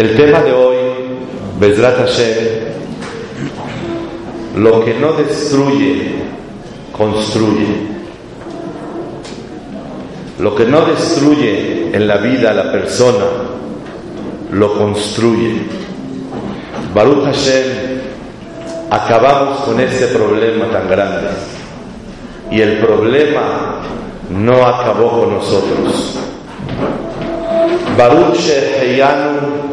El tema de hoy, Bezrat Hashem, lo que no destruye, construye. Lo que no destruye en la vida a la persona, lo construye. Baruch Hashem, acabamos con ese problema tan grande. Y el problema no acabó con nosotros. Baruch Sheheyanu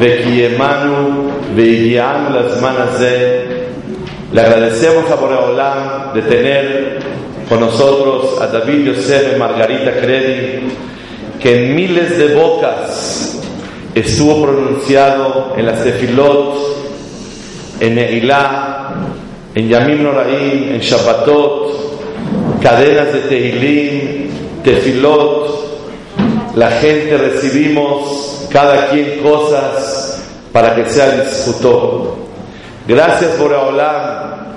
Vekiemanu Veigianu Lazman Hazeh. Le agradecemos a Boreolam de tener con nosotros a David Yosef y Margarita Credi, que en miles de bocas estuvo pronunciado en las tefilot, en Neilá, en Yamim Noraim, en Shabbatot, cadenas de Tehilim, tefilot, la gente recibimos cada quien cosas para que sea disfrutó. Gracias por Olam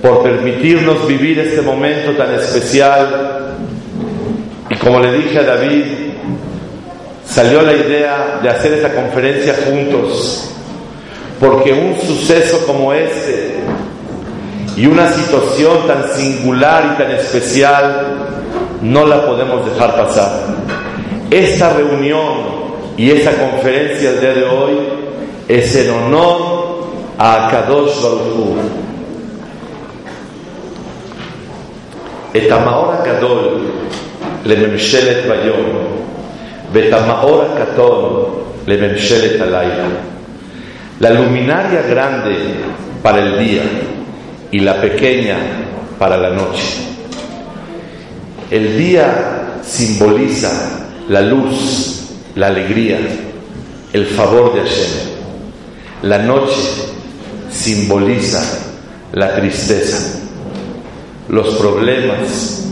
por permitirnos vivir este momento tan especial. Y como le dije a David, salió la idea de hacer esta conferencia juntos, porque un suceso como este y una situación tan singular y tan especial no la podemos dejar pasar. Esta reunión y esta conferencia del día de hoy es en honor a Kadosh Baruch Hu. את המאור הגדול לממשלת ביום ואת המאור הקטון לממשלת הלילה. La luminaria grande para el día y la pequeña para la noche. El día simboliza la luz, la alegría, el favor de Hashem. La noche simboliza la tristeza, los problemas,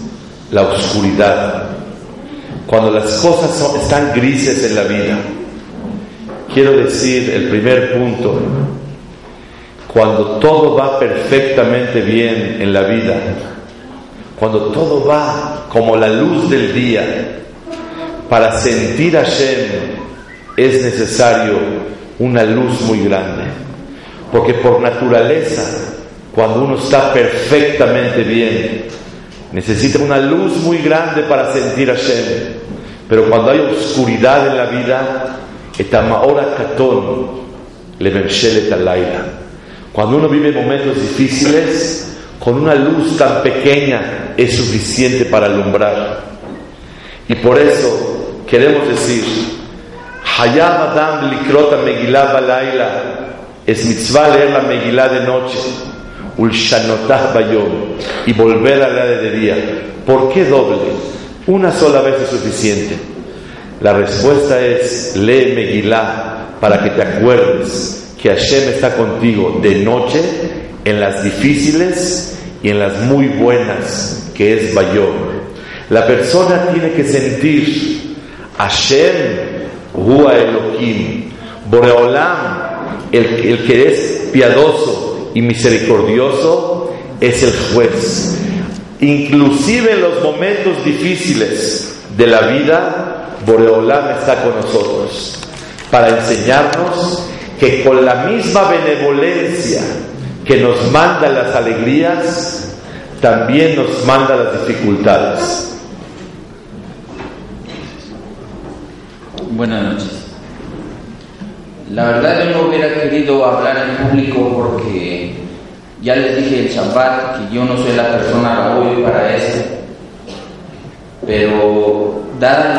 la oscuridad. Cuando las cosas están grises en la vida, quiero decir el primer punto, cuando todo va perfectamente bien en la vida, cuando todo va como la luz del día, para sentir a Hashem es necesario una luz muy grande. Porque por naturaleza, cuando uno está perfectamente bien, necesita una luz muy grande para sentir a Hashem. Pero cuando hay oscuridad en la vida, etamaora katón le laila. Cuando uno vive momentos difíciles, con una luz tan pequeña es suficiente para alumbrar. Y por eso queremos decir, Hayam Adam likrota Megillah balayla, es mitzvah leer la Megillah de noche, ulshanotah bayom, y volver a leer de día. ¿Por qué doble? Una sola vez es suficiente. La respuesta es, lee Megillah para que te acuerdes que Hashem está contigo de noche, en las difíciles y en las muy buenas, que es Bayom. La persona tiene que sentir Hashem Hua Elohim, Boreolam, el, el que es piadoso y misericordioso, es el juez. Inclusive en los momentos difíciles de la vida, Boreolam está con nosotros para enseñarnos que con la misma benevolencia que nos manda las alegrías, también nos manda las dificultades. Buenas noches. La verdad yo no hubiera querido hablar en público porque ya les dije el Shabbat que yo no soy la persona Raúl para esto. Pero dada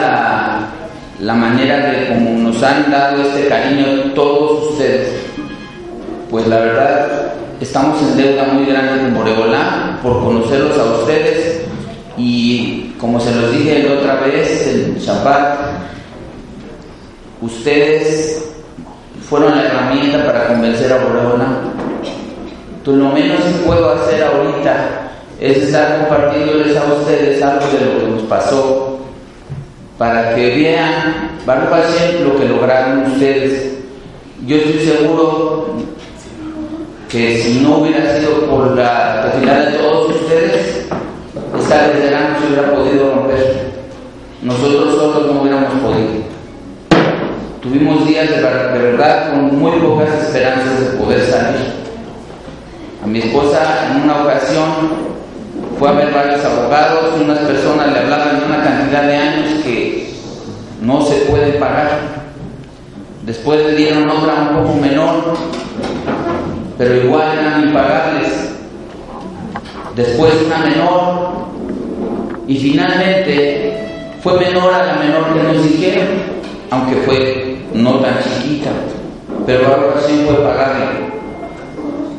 la, la manera de como nos han dado este cariño todos ustedes, pues la verdad estamos en deuda muy grande con Boreolá por conocerlos a ustedes Y como se los dije la otra vez, el Shabbat, ustedes fueron la herramienta para convencer a Boreola. Entonces, lo menos que puedo hacer ahorita es estar compartiéndoles a ustedes algo de lo que nos pasó para que vean, Baruch Hashem, lo que lograron ustedes. Yo estoy seguro que si no hubiera sido por la final de todos ustedes, esta veterana no se hubiera podido romper. Nosotros solos no hubiéramos podido. Tuvimos días de, verdad con muy pocas esperanzas de poder salir. A mi esposa en una ocasión fue a ver varios abogados, unas personas le hablaban de una cantidad de años que no se puede pagar. Después le dieron otra un poco menor, pero igual eran impagables. Después una menor, y finalmente fue menor a la menor que nos dijeron, aunque fue no tan chiquita, pero ahora sí fue pagarle.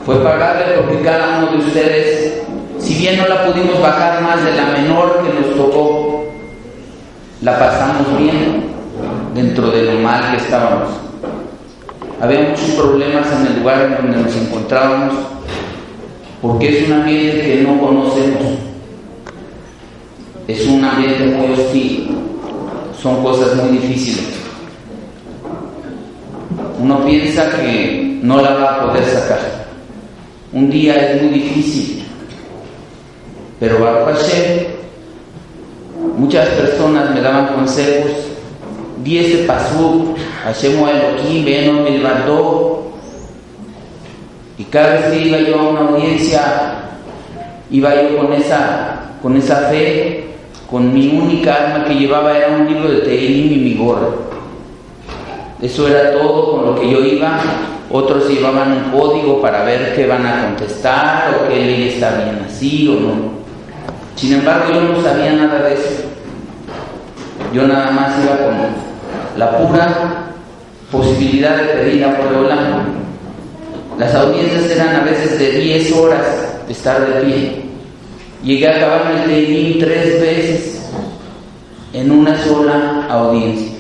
Fue pagarle porque cada uno de ustedes, si bien no la pudimos bajar más de la menor que nos tocó, la pasamos bien dentro de lo mal que estábamos. Había muchos problemas en el lugar en donde nos encontrábamos, porque es un ambiente que no conocemos. Es un ambiente muy hostil. Son cosas muy difíciles. Uno piensa que no la va a poder sacar. Un día es muy difícil. Pero Baruch Hashem, muchas personas me daban consejos. Di ese pasú, Hashem Elohim, Beno Milvardó. Y cada vez que iba yo a una audiencia, iba yo con esa, con esa fe, con mi única arma que llevaba era un libro de Tehilim y mi gorro. Eso era todo con lo que yo iba. Otros llevaban un código para ver qué van a contestar o qué ley está bien así o no. Sin embargo, yo no sabía nada de eso. Yo nada más iba con la pura posibilidad de pedir a Boreolán. Las audiencias eran a veces de 10 horas de estar de pie. Llegué a acabar el Teirín tres veces en una sola audiencia.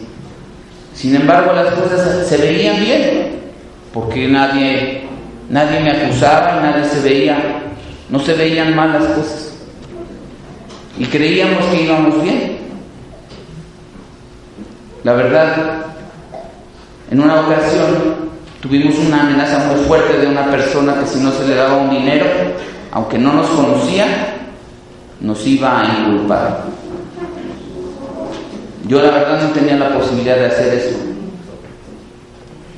Sin embargo, las cosas se veían bien, porque nadie, nadie me acusaba y nadie se veía, no se veían mal las cosas. Y creíamos que íbamos bien. La verdad, en una ocasión tuvimos una amenaza muy fuerte de una persona que si no se le daba un dinero, aunque no nos conocía, nos iba a inculpar. Yo la verdad no tenía la posibilidad de hacer eso.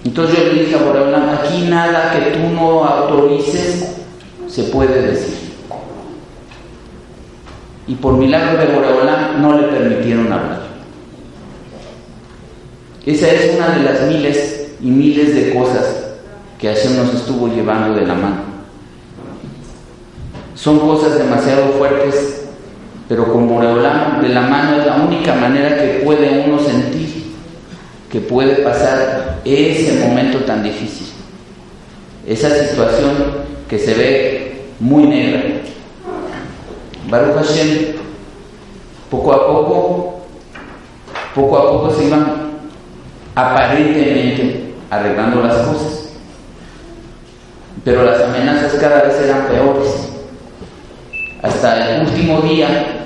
Entonces yo le dije a Boreolam, aquí nada que tú no autorices se puede decir. Y por milagro de Boreolam no le permitieron hablar. Esa es una de las miles y miles de cosas que Hashem nos estuvo llevando de la mano. Son cosas demasiado fuertes, pero con Boreolam de la mano es la única manera que puede uno sentir que puede pasar ese momento tan difícil. Esa situación que se ve muy negra. Baruch Hashem, poco a poco, poco a poco se iban aparentemente arreglando las cosas. Pero las amenazas cada vez eran peores. Hasta el último día,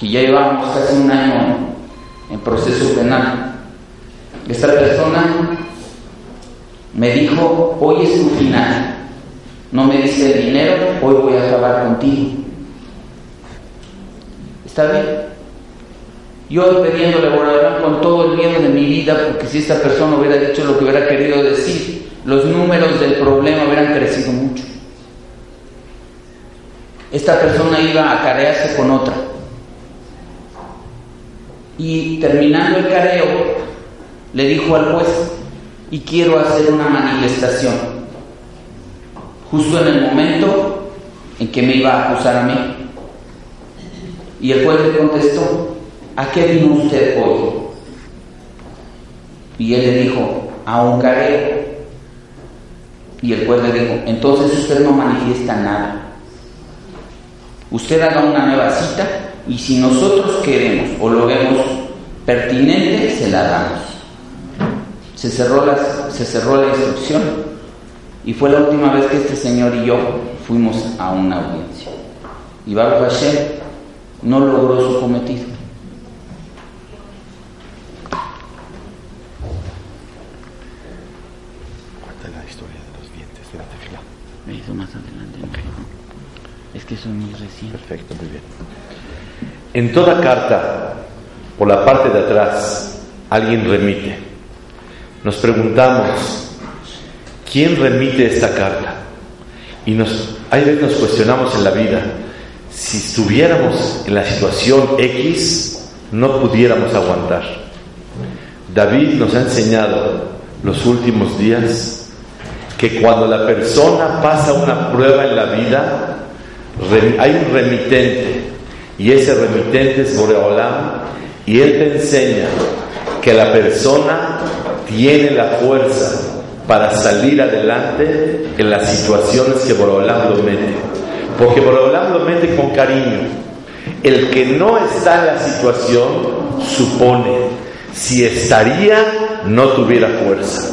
que ya llevamos casi un año en proceso penal, esta persona me dijo, hoy es tu final. No me dice el dinero, hoy voy a acabar contigo. ¿Está bien? Yo pidiéndole a con todo el miedo de mi vida, porque si esta persona hubiera dicho lo que hubiera querido decir, los números del problema hubieran crecido mucho. Esta persona iba a carearse con otra. Y terminando el careo, le dijo al juez, y quiero hacer una manifestación. Justo en el momento en que me iba a acusar a mí. Y el juez le contestó, ¿a qué vino usted hoy? Y él le dijo, a un careo. Y el juez le dijo, entonces usted no manifiesta nada. Usted haga una nueva cita Y si nosotros queremos o lo vemos pertinente, se la damos. Se cerró, las, se cerró la instrucción y fue la última vez que este señor y yo fuimos a una audiencia. Y Baruch Hashem no logró su cometido. La la más adelante. Es que eso es muy reciente. Perfecto, muy bien. En toda carta, por la parte de atrás, alguien remite. Nos preguntamos, ¿quién remite esta carta? Y nos, hay veces nos cuestionamos en la vida, si estuviéramos en la situación X, no pudiéramos aguantar. David nos ha enseñado los últimos días que cuando la persona pasa una prueba en la vida, hay un remitente y ese remitente es Boreolam y él te enseña que la persona tiene la fuerza para salir adelante en las situaciones que Boreolam lo mete. Porque Boreolam lo mete con cariño. El que no está en la situación supone si estaría no tuviera fuerza.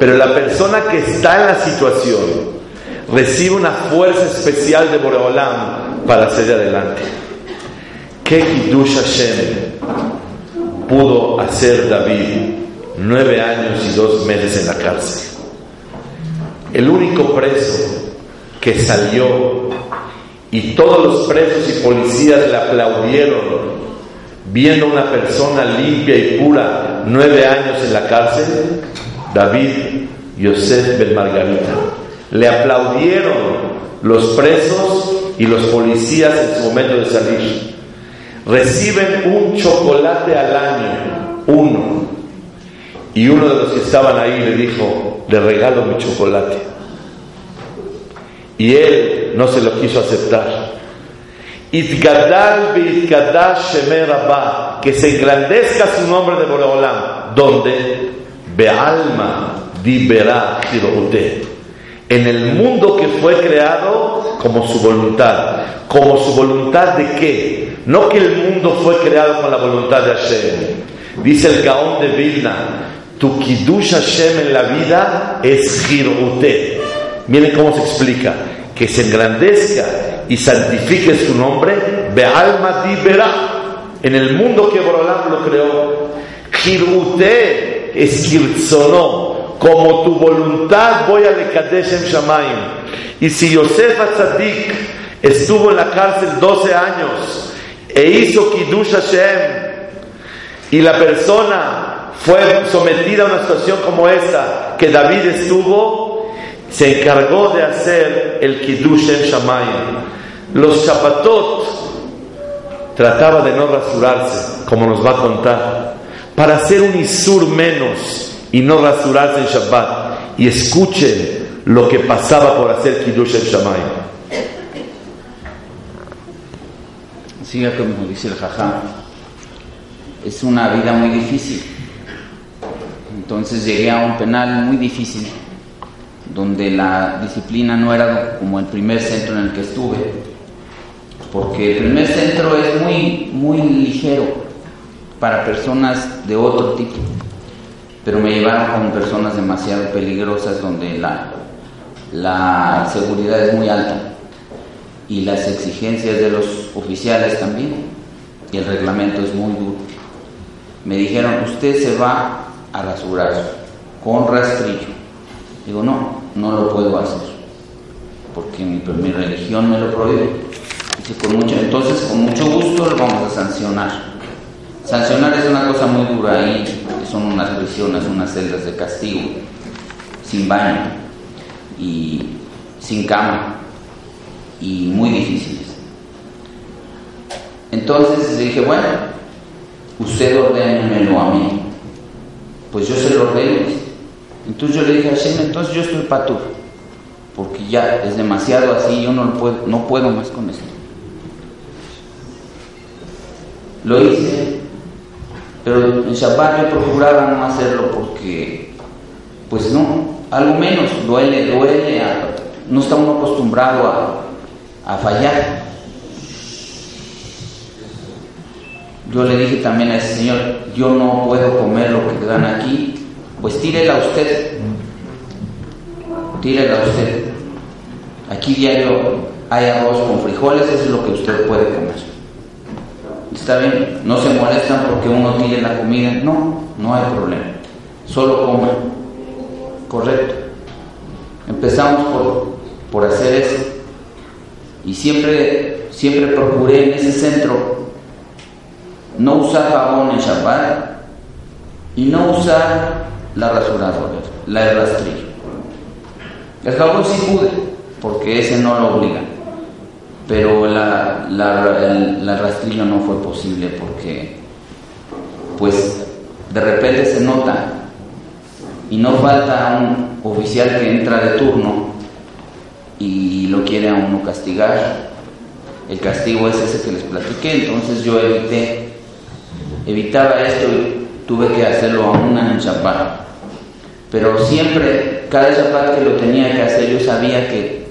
Pero la persona que está en la situación recibe una fuerza especial de Boreolam para salir adelante. ¿Qué Kiddush Hashem pudo hacer David nueve años y dos meses en la cárcel? El único preso que salió y todos los presos y policías le aplaudieron viendo a una persona limpia y pura nueve años en la cárcel, David Yosef Ben Margarita. Le aplaudieron los presos y los policías en su momento de salir. Reciben un chocolate al año, uno. Y uno de los que estaban ahí le dijo, le regalo mi chocolate. Y él no se lo quiso aceptar. Itgadal shemer Rabba, que se engrandezca su nombre de Boreolam, donde Bealma dibera en el mundo que fue creado como su voluntad. ¿Como su voluntad de qué? No que el mundo fue creado con la voluntad de Hashem. Dice el Gaón de Vilna, tu Kiddush Hashem en la vida es Jirute. Miren cómo se explica, que se engrandezca y santifique su nombre, Bealma Dibera, en el mundo que Borolam lo creó. Jirute es Kirzono, como tu voluntad voy a Lekadesh en Shamayim. Y si Yosef Atzadik estuvo en la cárcel 12 años e hizo Kiddush Hashem, y la persona fue sometida a una situación como esta que David estuvo, se encargó de hacer el Kiddush en Shamayim. Los Shapatot trataba de no rasurarse, como nos va a contar, para hacer un Isur menos y no rasurarse en Shabbat. Y escuchen lo que pasaba por hacer Kiddush en Shamayim. Siga como dice el jajá. Es una vida muy difícil. Entonces llegué a un penal muy difícil, donde la disciplina no era como el primer centro en el que estuve, porque el primer centro es muy, muy ligero para personas de otro tipo, pero me llevaron con personas demasiado peligrosas donde la, la seguridad es muy alta y las exigencias de los oficiales también, y el reglamento es muy duro. Me dijeron, usted se va a rasurar con rastrillo. Digo, no, no lo puedo hacer, porque mi, mi religión me lo prohíbe. Dice, con mucho, entonces con mucho gusto lo vamos a sancionar. Sancionar es una cosa muy dura ahí, son unas prisiones, unas celdas de castigo, sin baño y sin cama y muy difíciles. Entonces dije, bueno, usted ordénemelo a mí. Pues yo se lo ordeno. Entonces yo le dije a Hashem, entonces yo estoy patur, porque ya es demasiado así, yo no, lo puedo, no puedo más con esto. Lo hice, pero en Shabbat yo procuraba no hacerlo porque, pues no, algo menos, duele, duele, no está uno acostumbrado a, a fallar. yo le dije también a ese señor, yo no puedo comer lo que dan aquí, pues tírela usted, tírela usted. Aquí diario hay arroz con frijoles, eso es lo que usted puede comer. Está bien, no se molestan porque uno tire la comida, no, no hay problema, solo coma. Correcto. Empezamos por, por hacer eso y siempre, siempre procuré en ese centro no usar jabón en Shabbat y no usar la rasuradora, la el rastrillo. El jabón sí pude, porque ese no lo obliga, pero la, el, la rastrillo no fue posible porque, pues, de repente se nota y no falta un oficial que entra de turno y lo quiere a uno castigar. El castigo es ese que les platiqué, entonces yo evité, evitaba esto y tuve que hacerlo a una en Chapat. Pero siempre, cada Chapat que lo tenía que hacer, yo sabía que,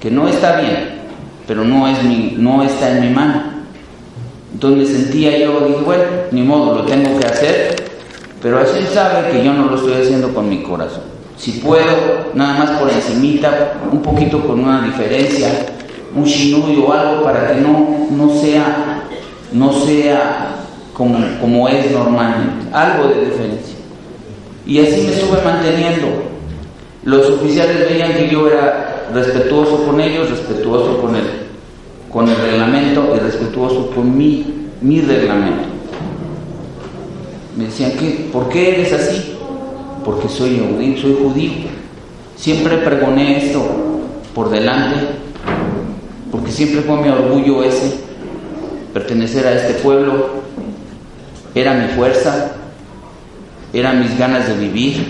que no está bien, pero no, es mi, no está en mi mano. Entonces me sentía yo, dije, bueno, ni modo, lo tengo que hacer, pero así sabe que yo no lo estoy haciendo con mi corazón. Si puedo, nada más por encimita, un poquito con una diferencia, un shinui o algo para que no, no sea, no sea como, como es normalmente, algo de diferencia. Y así me estuve manteniendo. Los oficiales veían que yo era respetuoso con ellos, respetuoso con el, con el reglamento y respetuoso con mi, mi reglamento. Me decían, ¿qué? ¿por qué eres así? Porque soy judío, soy judío. Siempre pregoné esto por delante, porque siempre fue mi orgullo ese, pertenecer a este pueblo, era mi fuerza, eran mis ganas de vivir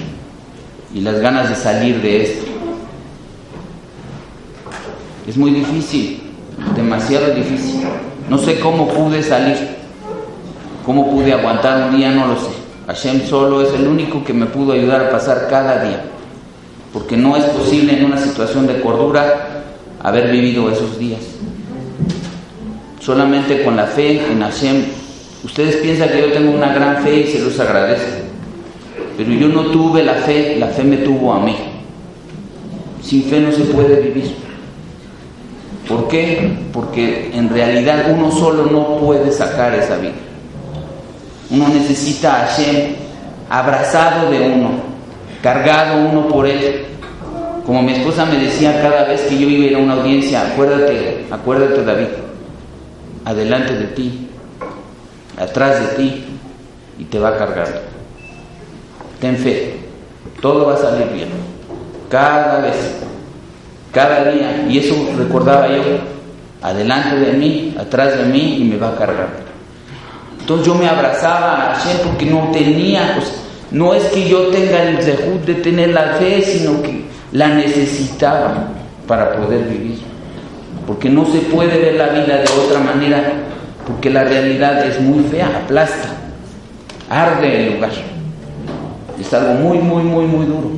y las ganas de salir de esto. Es muy difícil, demasiado difícil. No sé cómo pude salir, cómo pude aguantar un día, no lo sé. Hashem solo es el único que me pudo ayudar a pasar cada día, porque no es posible en una situación de cordura haber vivido esos días. Solamente con la fe en Hashem. Ustedes piensan que yo tengo una gran fe y se los agradezco, pero yo no tuve la fe, la fe me tuvo a mí. Sin fe no se puede vivir. ¿Por qué? Porque en realidad uno solo no puede sacar esa vida. Uno necesita a Hashem abrazado de uno, cargado uno por él. Como mi esposa me decía cada vez que yo iba a ir a una audiencia, acuérdate, acuérdate David, adelante de ti, atrás de ti, y te va a cargar. Ten fe, todo va a salir bien, cada vez, cada día. Y eso recordaba yo, adelante de mí, atrás de mí, y me va a cargar. Entonces yo me abrazaba a Hashem porque no tenía, pues, no es que yo tenga el zehut de tener la fe, sino que la necesitaba para poder vivir. Porque no se puede ver la vida de otra manera, porque la realidad es muy fea, aplasta, arde el lugar. Es algo muy, muy, muy, muy duro.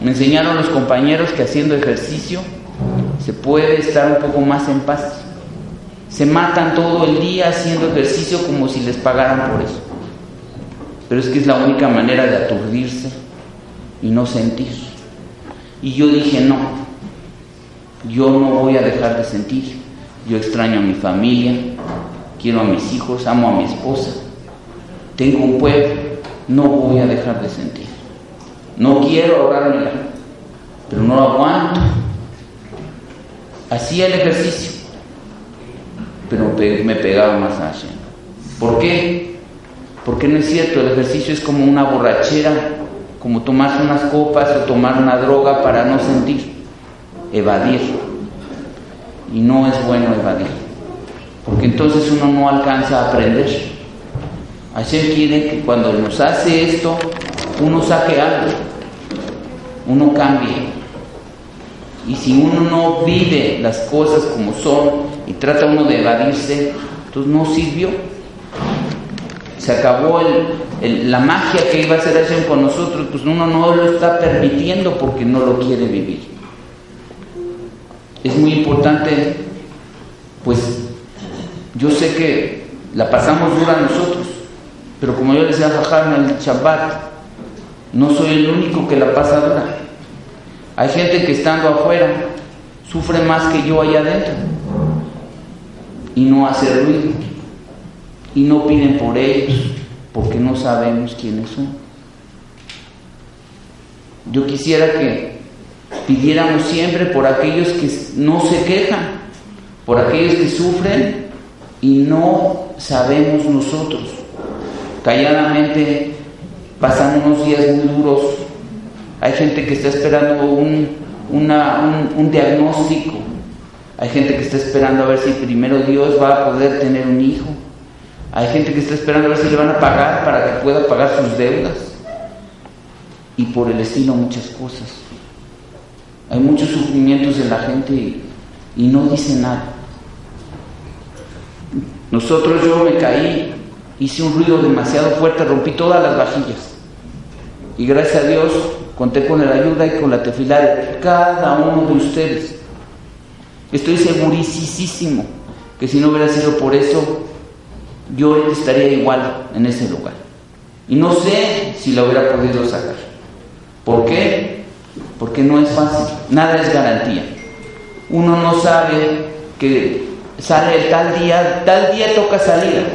Me enseñaron los compañeros que haciendo ejercicio se puede estar un poco más en paz se matan todo el día haciendo ejercicio como si les pagaran por eso. Pero es que es la única manera de aturdirse y no sentir. Y yo dije, no, yo no voy a dejar de sentir. Yo extraño a mi familia, quiero a mis hijos, amo a mi esposa, tengo un pueblo, no voy a dejar de sentir. No quiero ahorrármela, pero no lo aguanto. Hacía el ejercicio pero me pegaba más Hashem. ¿Por qué? Porque no es cierto, el ejercicio es como una borrachera, como tomar unas copas o tomar una droga para no sentir, evadir. Y no es bueno evadir, porque entonces uno no alcanza a aprender. Hashem quiere que cuando nos hace esto, uno saque algo, uno cambie. Y si uno no vive las cosas como son y trata uno de evadirse, entonces no sirvió. Se acabó la magia que iba a hacer Hashem con nosotros, pues uno no lo está permitiendo porque no lo quiere vivir. Es muy importante, pues yo sé que la pasamos dura nosotros. Pero como yo decía a en el Shabbat, no soy el único que la pasa dura. Hay gente que estando afuera sufre más que yo allá adentro y no hace ruido y no piden por ellos porque no sabemos quiénes son. Yo quisiera que pidiéramos siempre por aquellos que no se quejan, por aquellos que sufren y no sabemos nosotros. Calladamente pasan unos días muy duros. Hay gente que está esperando un, un, diagnóstico. Hay gente que está esperando a ver si primero Dios va a poder tener un hijo. Hay gente que está esperando a ver si le van a pagar para que pueda pagar sus deudas. Y por el estilo muchas cosas. Hay muchos sufrimientos en la gente y, no dice nada. Nosotros yo me caí, hice un ruido demasiado fuerte, rompí todas las vajillas. Y gracias a Dios conté con la ayuda y con la tefilá de cada uno de ustedes. Estoy segurísimo que si no hubiera sido por eso, yo estaría igual en ese lugar. Y no sé si lo hubiera podido sacar. ¿Por qué? Porque no es fácil, nada es garantía. Uno no sabe que sale tal día, tal día toca salir,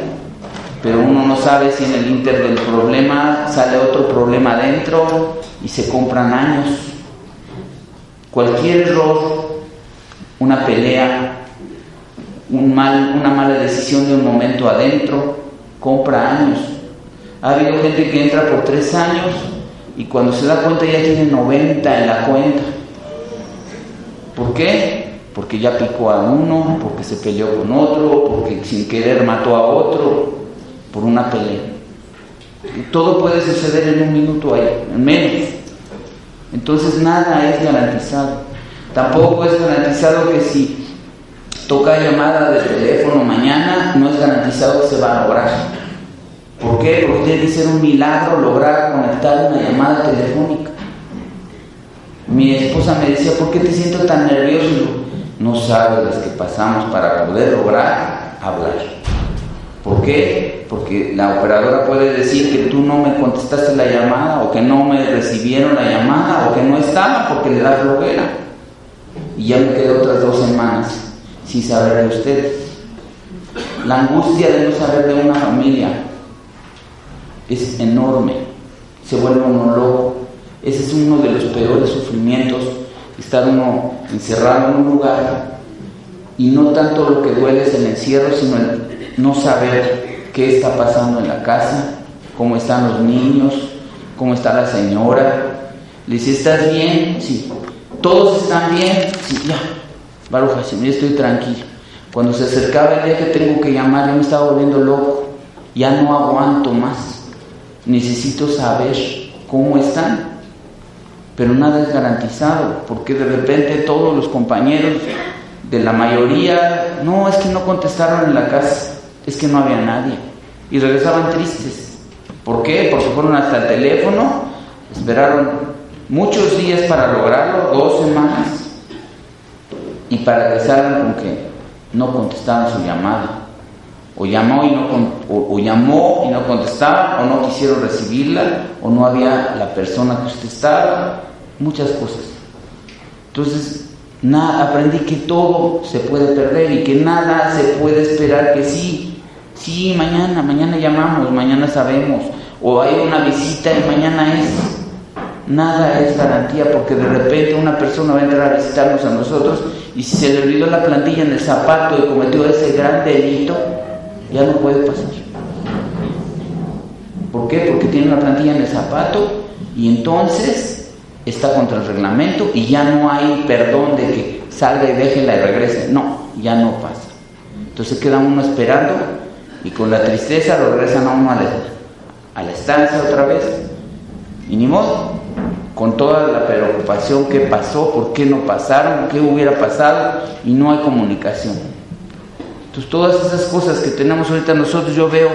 pero uno no sabe si en el inter del problema sale otro problema adentro y se compran años. Cualquier error, una pelea, un mal, una mala decisión de un momento adentro, compra años. Ha habido gente que entra por tres años y cuando se da cuenta ya tiene 90 en la cuenta. ¿Por qué? Porque ya picó a uno, porque se peleó con otro, porque sin querer mató a otro, por una pelea. todo puede suceder en un minuto ahí, en menos. Entonces nada es garantizado. Tampoco es garantizado que si toca llamada de teléfono mañana, no es garantizado que se va a lograr. ¿Por qué? Porque tiene que ser un milagro lograr conectar una llamada telefónica. Mi esposa me decía, ¿por qué te siento tan nervioso? No sabes las que pasamos para poder lograr hablar. ¿Por qué? Porque la operadora puede decir que tú no me contestaste la llamada o que no me recibieron la llamada o que no estaba porque le da flojera. Y ya me quedé otras dos semanas sin saber de ustedes. La angustia de no saber de una familia es enorme. Se vuelve uno loco. Ese es uno de los peores sufrimientos, estar uno encerrado en un lugar y no tanto lo que duele es el encierro, sino el no saber qué está pasando en la casa, cómo están los niños, cómo está la señora. Le dice, ¿estás bien? Sí. ¿Todos están bien? Sí, ya. Baruch Hashem, yo estoy tranquilo. Cuando se acercaba el día que tengo que llamar, yo me estaba volviendo loco. Ya no aguanto más. Necesito saber cómo están. Pero nada es garantizado, porque de repente todos los compañeros de la mayoría, no, es que no contestaron en la casa es que no había nadie. Y regresaban tristes. ¿Por qué? Porque fueron hasta el teléfono, esperaron muchos días para lograrlo, dos semanas, y para regresar con que no contestaban su llamada. O llamó, y no, o, llamó y no contestaba, o no quisieron recibirla, o no había la persona que usted estaba, muchas cosas. Entonces, aprendí que todo se puede perder y que nada se puede esperar que sí. Sí, mañana, mañana llamamos, mañana sabemos. O hay una visita y mañana es. Nada es garantía porque de repente una persona va a entrar a visitarnos a nosotros y si se le olvidó la plantilla en el zapato y cometió ese gran delito, ya no puede pasar. ¿Por qué? Porque tiene una plantilla en el zapato y entonces está contra el reglamento y ya no hay perdón de que salga y déjela y regrese. No, ya no pasa. Entonces queda uno esperando y con la tristeza lo regresan a uno a la, estancia otra vez. Y ni modo, con toda la preocupación que pasó, por qué no pasaron, qué hubiera pasado, y no hay comunicación. Entonces todas esas cosas que tenemos ahorita nosotros, yo veo,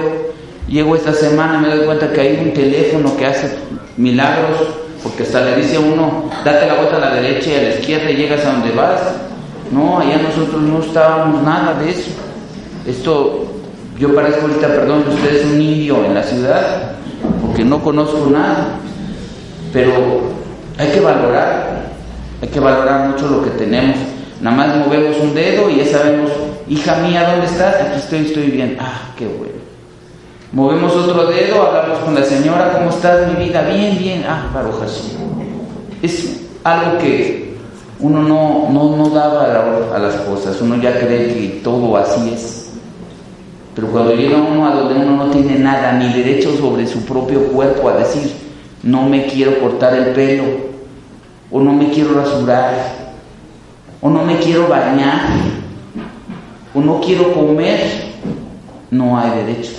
llego esta semana, me doy cuenta que hay un teléfono que hace milagros, porque hasta le dice a uno, date la vuelta a la derecha y a la izquierda y llegas a donde vas. No, allá nosotros no estábamos nada de eso. Esto Yo parezco ahorita, perdón, ustedes un indio en la ciudad, porque no conozco nada, pero hay que valorar, hay que valorar mucho lo que tenemos. Nada más movemos un dedo y ya sabemos, hija mía, ¿dónde estás? Aquí estoy, estoy bien. Ah, qué bueno. Movemos otro dedo, hablamos con la señora, ¿cómo estás mi vida? Bien, bien. Ah, Baruch Es algo que uno no, no, no daba a las cosas, uno ya cree que todo así es. Pero cuando llega uno a donde uno no tiene nada, ni derecho sobre su propio cuerpo a decir, no me quiero cortar el pelo, o no me quiero rasurar, o no me quiero bañar, o no quiero comer, no hay derecho,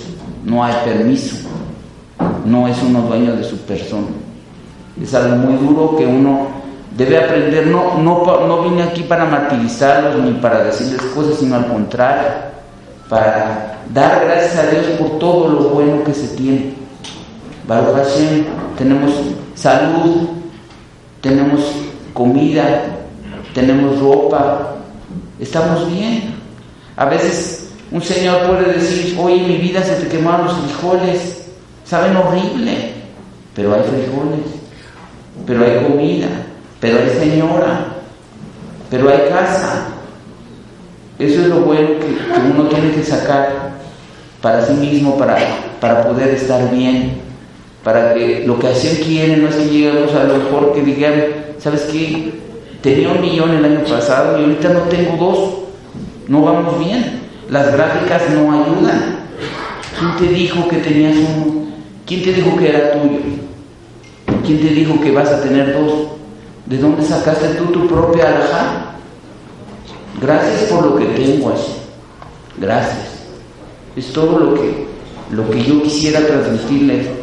no hay permiso, no es uno dueño de su persona. Es algo muy duro que uno debe aprender. No, no, vine aquí para martirizarlos ni para decirles cosas, sino al contrario para dar gracias a Dios por todo lo bueno que se tiene. Baruch Hashem, tenemos salud, tenemos comida, tenemos ropa, estamos bien. A veces un señor puede decir, oye, mi vida se te quemaron los frijoles, saben horrible, pero hay frijoles, pero hay comida, pero hay señora, pero hay casa, eso es lo bueno que, uno tiene que sacar para sí mismo, para, para poder estar bien, para que lo que Hashem quiere no es que lleguemos a lo mejor que digan, ¿sabes qué? Tenía un millón el año pasado y ahorita no tengo dos, no vamos bien, las gráficas no ayudan. ¿Quién te dijo que tenías uno? ¿Quién te dijo que era tuyo? ¿Quién te dijo que vas a tener dos? ¿De dónde sacaste tú tu propia alhaja? Gracias por lo que tengo así. Gracias. Es todo lo que, lo que yo quisiera transmitirles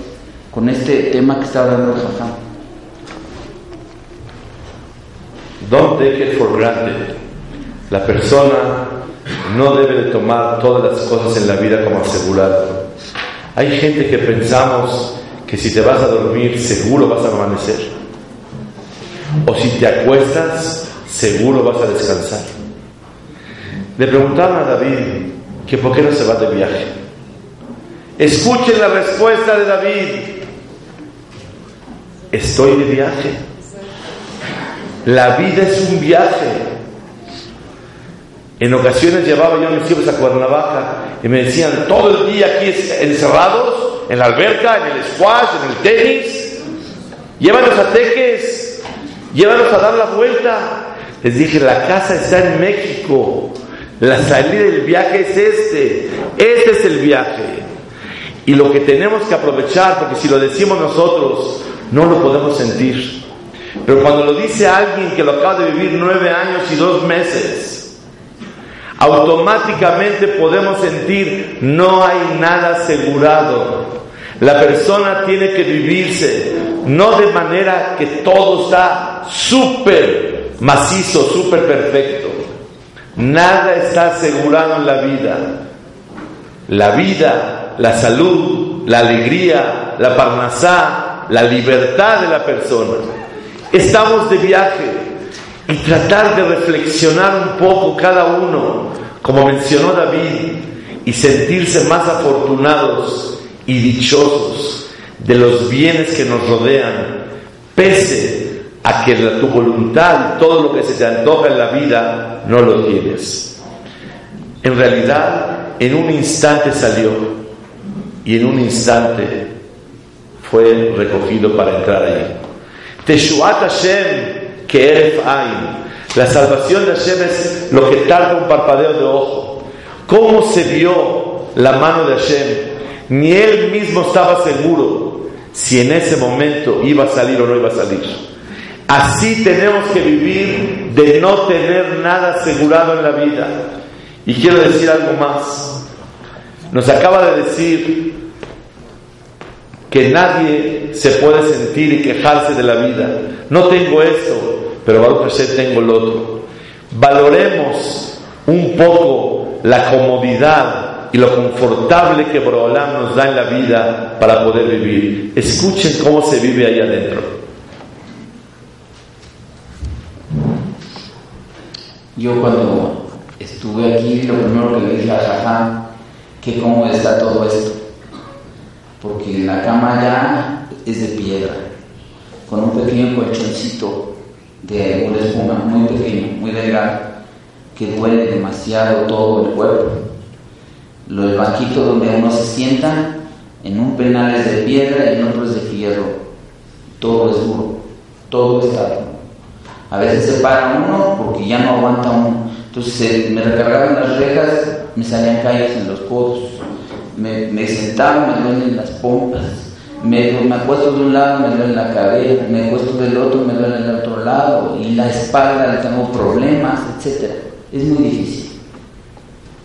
con este tema que está hablando el Jajam. Don't take it for granted. La persona no debe de tomar todas las cosas en la vida como asegurado. Hay gente que pensamos que si te vas a dormir seguro vas a amanecer. O si te acuestas seguro vas a descansar. Le preguntaron a David que por qué no se va de viaje. Escuchen la respuesta de David. Estoy de viaje. La vida es un viaje. En ocasiones llevaba yo a mis hijos a Cuernavaca y me decían, todo el día aquí encerrados, en la alberca, en el squash, en el tenis. Llévanos a Teques, llévanos a dar la vuelta. Les dije, la casa está en México. La salida del viaje es este. Este es el viaje. Y lo que tenemos que aprovechar, porque si lo decimos nosotros, no lo podemos sentir. Pero cuando lo dice alguien que lo acaba de vivir nueve años y dos meses, automáticamente podemos sentir, no hay nada asegurado. La persona tiene que vivirse, no de manera que todo está súper macizo, súper perfecto. Nada está asegurado en la vida. La vida, la salud, la alegría, la parnasá, la libertad de la persona. Estamos de viaje y tratar de reflexionar un poco cada uno, como mencionó David, y sentirse más afortunados y dichosos de los bienes que nos rodean, pese a que tu voluntad, todo lo que se te antoja en la vida, no lo tienes. En realidad, en un instante salió y en un instante fue recogido para entrar ahí. Teshuat Hashem que La salvación de Hashem es lo que tarda un parpadeo de ojo. ¿Cómo se vio la mano de Hashem? Ni él mismo estaba seguro si en ese momento iba a salir o no iba a salir. Así tenemos que vivir de no tener nada asegurado en la vida. Y quiero decir algo más. Nos acaba de decir que nadie se puede sentir y quejarse de la vida. No tengo esto, pero Baruch Hashem tengo lo otro. Valoremos un poco la comodidad y lo confortable que Borolam nos da en la vida para poder vivir. Escuchen cómo se vive ahí adentro. Yo cuando estuve aquí, lo primero que le dije a Jajá, que cómo está todo esto. Porque la cama ya es de piedra, con un pequeño colchoncito de una espuma muy pequeño, muy delgado, que duele demasiado todo el cuerpo. El banquito donde uno se sienta, en un penal es de piedra y en otro es de fierro. Todo es duro, todo está duro. A veces se para uno porque ya no aguanta uno. Entonces me recargaban las rejas, me salían calles en los codos. Me, me sentaba, me duelen las pompas. Me, me acuesto de un lado, me duele la cabeza. Me acuesto del otro, me duele el otro lado. Y la espalda, tengo problemas, etc. Es muy difícil.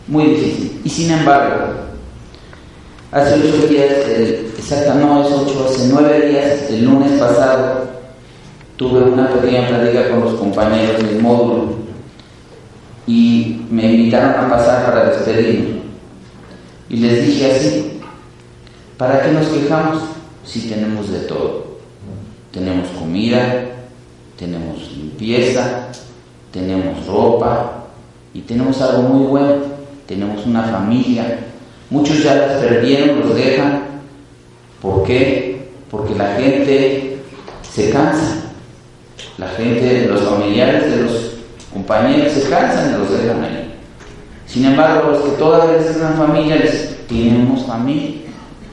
Muy difícil. Y sin embargo, hace ocho días, exacta no es ocho, hace nueve días, el lunes pasado, tuve una pequeña plática con los compañeros del módulo y me invitaron a pasar para despedirme. Y les dije así, ¿para qué nos quejamos si tenemos de todo? Tenemos comida, tenemos limpieza, tenemos ropa y tenemos algo muy bueno, tenemos una familia. Muchos ya las perdieron, los dejan. ¿Por qué? Porque la gente se cansa. La gente, los familiares de los compañeros se cansan y los dejan ahí. Sin embargo, los que todavía están familias, tenemos familia,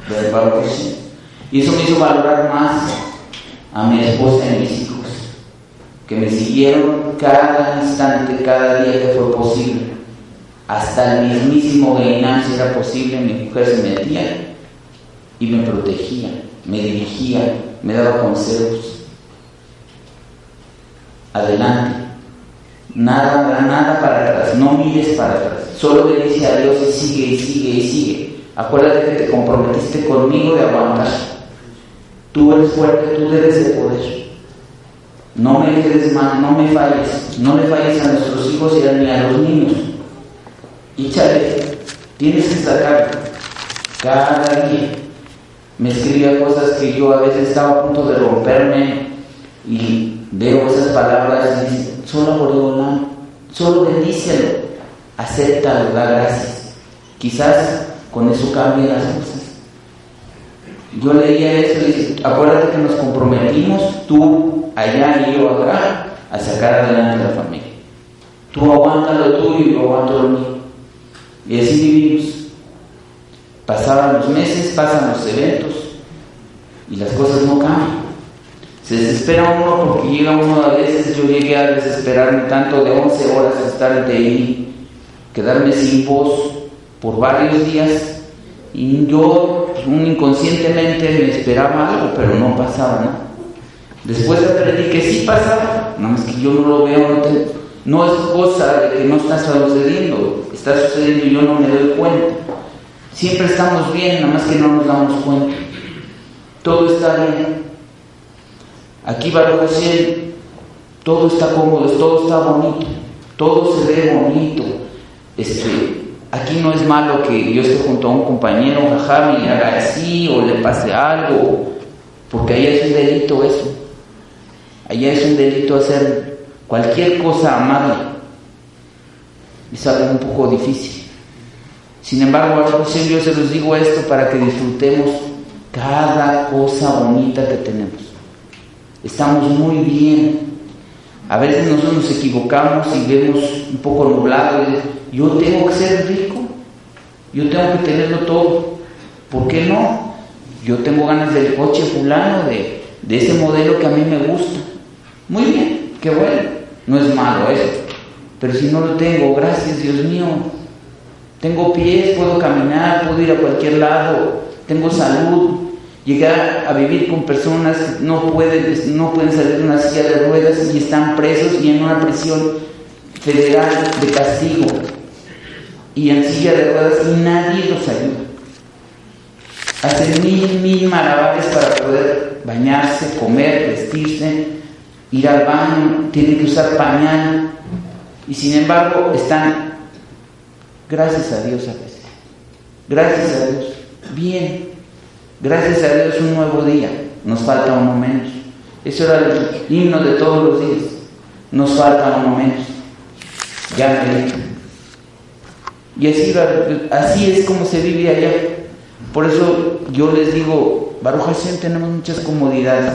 que sí. Y eso me hizo valorar más a mi esposa y a mis hijos, que me siguieron cada instante, cada día que fue posible. Hasta el mismísimo Gainán, si era posible, mi mujer se metía y me protegía, me dirigía, me daba consejos. Adelante, nada, nada para atrás, no mires para atrás, solo le dice a Dios y sigue y sigue y sigue. Acuérdate que te comprometiste conmigo de aguantar. Tú eres fuerte, tú debes de poder. No me quedes mal, no me falles, no le falles a nuestros hijos y ni a los niños. Y chale, tienes que sacar cada día. Me escribía cosas que yo a veces estaba a punto de romperme y veo esas palabras y solo Boreolán, solo bendícelo, acéptalo, da gracias. Quizás con eso cambien las cosas. Yo leía eso y dice, acuérdate que nos comprometimos, tú allá y yo acá, a sacar adelante la familia. Tú aguanta lo tuyo y yo aguanto lo mío. Y así vivimos. Pasaban los meses, pasan los eventos y las cosas no cambian. Se desespera uno porque llega uno a veces, yo llegué a desesperarme tanto de 11 horas estar de ahí, quedarme sin voz por varios días y yo inconscientemente me esperaba algo, pero no pasaba nada. Después aprendí que sí pasaba, nada más que yo no lo veo, no, no es cosa de que no está sucediendo, está sucediendo y yo no me doy cuenta. Siempre estamos bien, nada más que no nos damos cuenta. Todo está bien. Aquí Baruch decir todo está cómodo, todo está bonito, todo se ve bonito. Este, aquí no es malo que yo esté junto a un compañero, jajá, y haga así o le pase algo, porque allá es un delito eso. Allá es un delito hacer cualquier cosa amable. Es algo un poco difícil. Sin embargo, yo se los digo esto para que disfrutemos cada cosa bonita que tenemos estamos muy bien. A veces nosotros nos equivocamos y vemos un poco nublado. Y yo tengo que ser rico, yo tengo que tenerlo todo. ¿Por qué no? Yo tengo ganas del coche fulano, de, de ese modelo que a mí me gusta. Muy bien, qué bueno. No es malo eso. Pero si no lo tengo, gracias Dios mío. Tengo pies, puedo caminar, puedo ir a cualquier lado, tengo salud, llegar a vivir con personas que no pueden, no pueden salir de una silla de ruedas y están presos y en una prisión federal de castigo y en silla de ruedas y nadie los ayuda. Hacen mil, mil malabares para poder bañarse, comer, vestirse, ir al baño, tienen que usar pañal y sin embargo están, gracias a Dios a veces, gracias a Dios, bien, Gracias a Dios un nuevo día, nos falta uno menos. Eso era el himno de todos los días. Nos falta uno menos. Ya Y así, así es como se vive allá. Por eso yo les digo, Baruch Hashem tenemos muchas comodidades.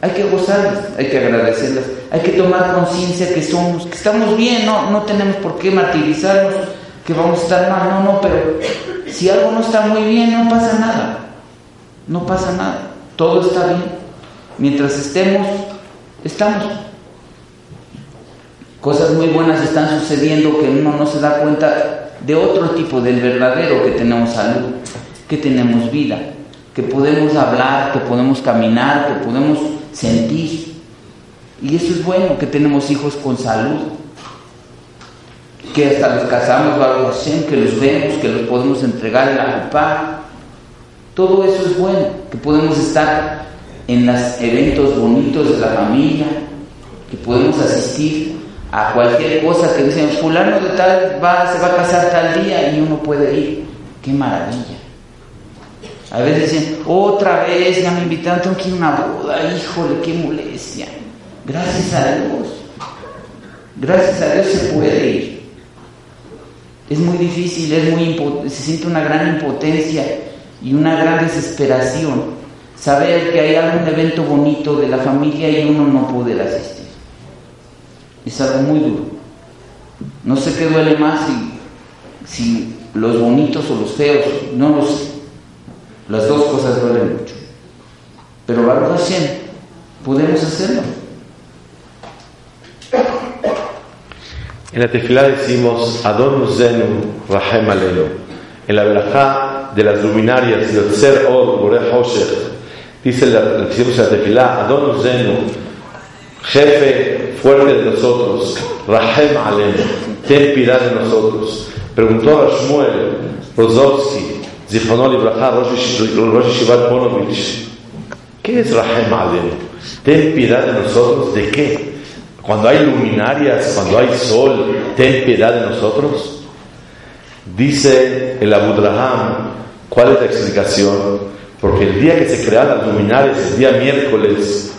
Hay que gozarlas, hay que agradecerlas, hay que tomar conciencia que somos, que estamos bien, no, no tenemos por qué martirizarnos, que vamos a estar mal, no, no, pero si algo no está muy bien, no pasa nada, no pasa nada, todo está bien. Mientras estemos, estamos. Cosas muy buenas están sucediendo que uno no se da cuenta de otro tipo, del verdadero, que tenemos salud, que tenemos vida, que podemos hablar, que podemos caminar, que podemos sentir. Y eso es bueno, que tenemos hijos con salud, que hasta los casamos Hashem, que los vemos, que los podemos entregar en la copa. Todo eso es bueno, que podemos estar en los eventos bonitos de la familia, que podemos asistir a cualquier cosa que dicen, fulano de tal va, se va a casar tal día y uno puede ir. ¡Qué maravilla! A veces dicen, otra vez ya me invitaron, tengo que ir a una boda, híjole, qué molestia. Gracias a Dios. Gracias a Dios se puede ir. Es muy difícil, se siente una gran impotencia y una gran desesperación saber que hay algún evento bonito de la familia y uno no poder asistir. Es algo muy duro. No sé qué duele más si, si los bonitos o los feos, no lo sé. Las dos cosas duelen mucho. Pero Baruch Hashem, podemos hacerlo. En la tefilá decimos Adon Zenu Rahem Alelu. En la verajá de las luminarias de Ser Or Boreh dice la, decimos en la tefilá Adon Zenu, jefe fuerte de nosotros, Rahem Alelu, ten piedad de nosotros. Preguntó a Shmuel Rozovsky, Zichronol Ibrahá, Rosh Yeshivat Ponovich, ¿qué es Rahem Alelu? Ten piedad de nosotros, ¿de qué? Cuando hay luminarias, cuando hay sol, ten piedad de nosotros. Dice el Abudraham, ¿cuál es la explicación? Porque el día que se crearon las luminarias, el día miércoles,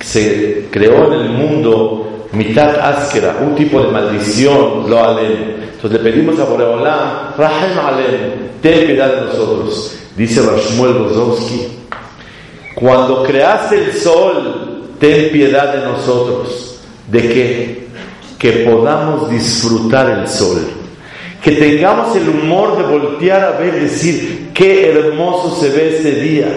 se creó en el mundo mitad áskera, un tipo de maldición, lo alem. Entonces le pedimos a Boreolam, Rahem alem, ten piedad de nosotros. Dice Rashmuel Rozovsky, cuando creaste el sol, ten piedad de nosotros. ¿De qué? Que podamos disfrutar el sol. Que tengamos el humor de voltear a ver decir, qué hermoso se ve este día,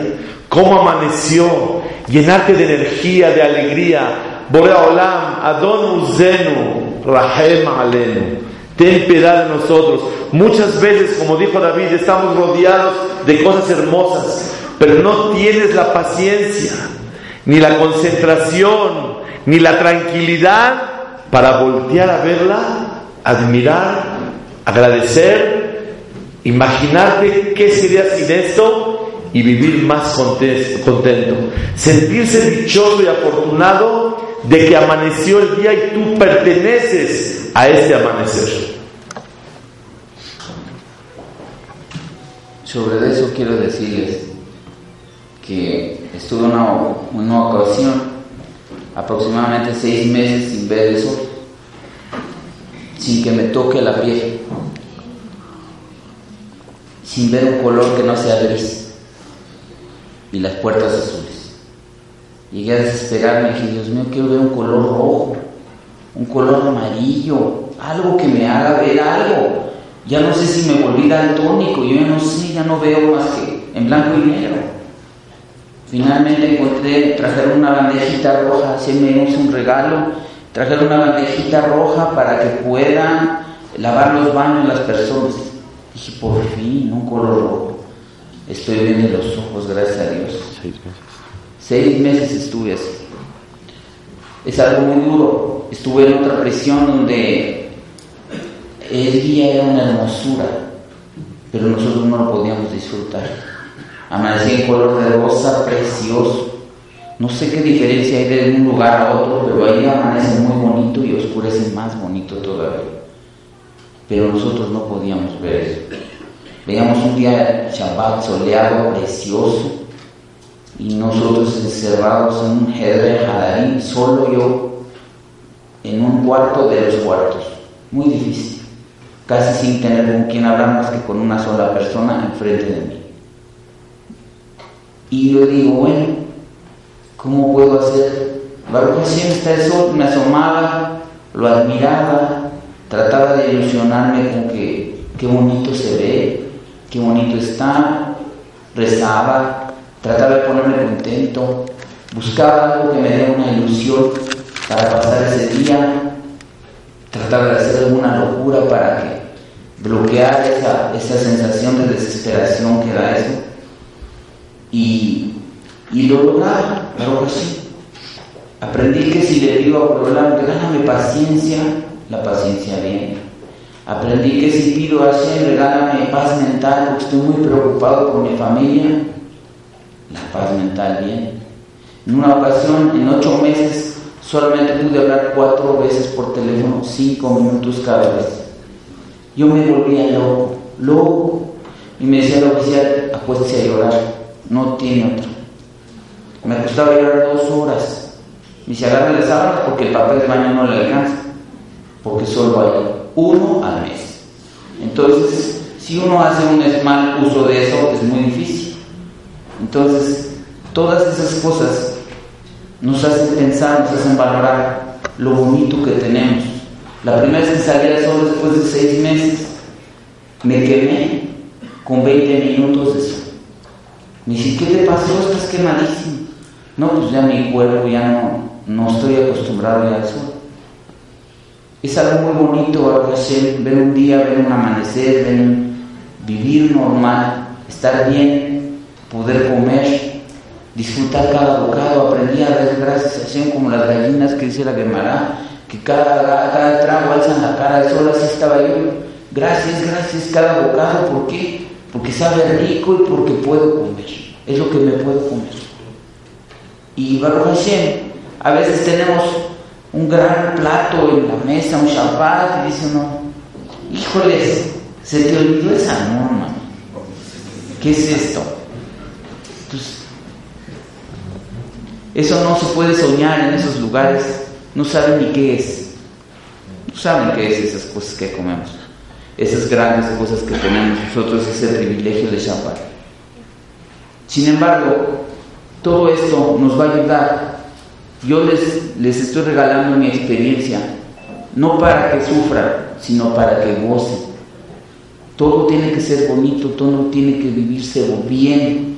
cómo amaneció, llenarte de energía, de alegría. Borea Olam, Adon Uzenu, Rahem Alenu. Ten piedad de nosotros. Muchas veces, como dijo David, estamos rodeados de cosas hermosas, pero no tienes la paciencia, ni la concentración, ni la tranquilidad para voltear a verla, admirar, agradecer, imaginarte qué sería sin esto y vivir más contento. Sentirse dichoso y afortunado de que amaneció el día y tú perteneces a este amanecer. Sobre eso quiero decirles que estuve una, una ocasión, aproximadamente seis meses sin ver el sol, sin que me toque la piel, sin ver un color que no sea gris y las puertas azules. Llegué a desesperarme y dije, Dios mío, quiero ver un color rojo, un color amarillo, algo que me haga ver algo. Ya no sé si me volví daltónico, yo ya no sé, ya no veo más que en blanco y negro. Finalmente encontré, trajeron una bandejita roja, se me hizo un regalo, trajeron una bandejita roja para que puedan lavar los baños las personas. Dije, por fin, un color rojo. Estoy bien de los ojos, gracias a Dios. Seis meses. Seis meses estuve así. Es algo muy duro. Estuve en otra prisión donde el día era una hermosura, pero nosotros no lo podíamos disfrutar. Amanecía en color de rosa, precioso. No sé qué diferencia hay de un lugar a otro, pero ahí amanece muy bonito y oscurece más bonito todavía. Pero nosotros no podíamos ver eso. Veíamos un día Shabbat soleado, precioso, y nosotros encerrados en un Hedre Hadarim, solo yo, en un cuarto de los cuartos. Muy difícil. casi sin tener con quien hablar más que con una sola persona enfrente de mí. Y yo digo, bueno, ¿cómo puedo hacer? Baruch Hashem sol, me asomaba, lo admiraba, trataba de ilusionarme con que qué bonito se ve, qué bonito está, rezaba, trataba de ponerme contento, buscaba algo que me diera una ilusión para pasar ese día, trataba de hacer alguna locura para que bloquear esa, esa sensación de desesperación que da eso. Y, y lo lograba, que sí. Aprendí que si le digo a Corolán, regálame paciencia, la paciencia viene. Aprendí que si pido a Hashem, regálame paz mental, porque estoy muy preocupado por mi familia, la paz mental viene. En una ocasión, en ocho meses, solamente pude hablar cuatro veces por teléfono, cinco minutos cada vez. Yo me volvía loco, loco, y me decía el oficial, acuéstese a llorar, no tiene otro. Me costaba llorar dos horas. Me dice, agarra las sábanas porque el papel de baño no le alcanza, porque solo hay uno al mes. Entonces, si uno hace un mal uso de eso, es muy difícil. Entonces, todas esas cosas nos hacen pensar, nos hacen valorar lo bonito que tenemos. La primera vez que salí al sol después de seis meses, me quemé con 20 minutos de sol. Me dice, ¿qué te pasó? Estás quemadísimo. No, pues ya mi cuerpo ya no, no estoy acostumbrado ya al sol. Es algo muy bonito ver un día, ver un amanecer, ver vivir normal, estar bien, poder comer, disfrutar cada bocado. Aprendí a dar gracias a como las gallinas que dice la Gemara, que cada, cada trago alzan la cara del sol, así estaba yo. Gracias, gracias cada bocado, ¿por qué? Porque sabe rico y porque puedo comer, es lo que me puedo comer. Y Baruch Hashem, a veces tenemos un gran plato en la mesa, un Shabbat, y dice uno, híjoles, se te olvidó esa norma. ¿Qué es esto? Entonces, eso no se puede soñar en esos lugares, no saben ni qué es. No saben qué es esas cosas que comemos, esas grandes cosas que tenemos nosotros, ese privilegio de Shabbat. Sin embargo, todo esto nos va a ayudar yo les, les estoy regalando mi experiencia, no para que sufran, sino para que gocen. Todo tiene que ser bonito, todo tiene que vivirse bien.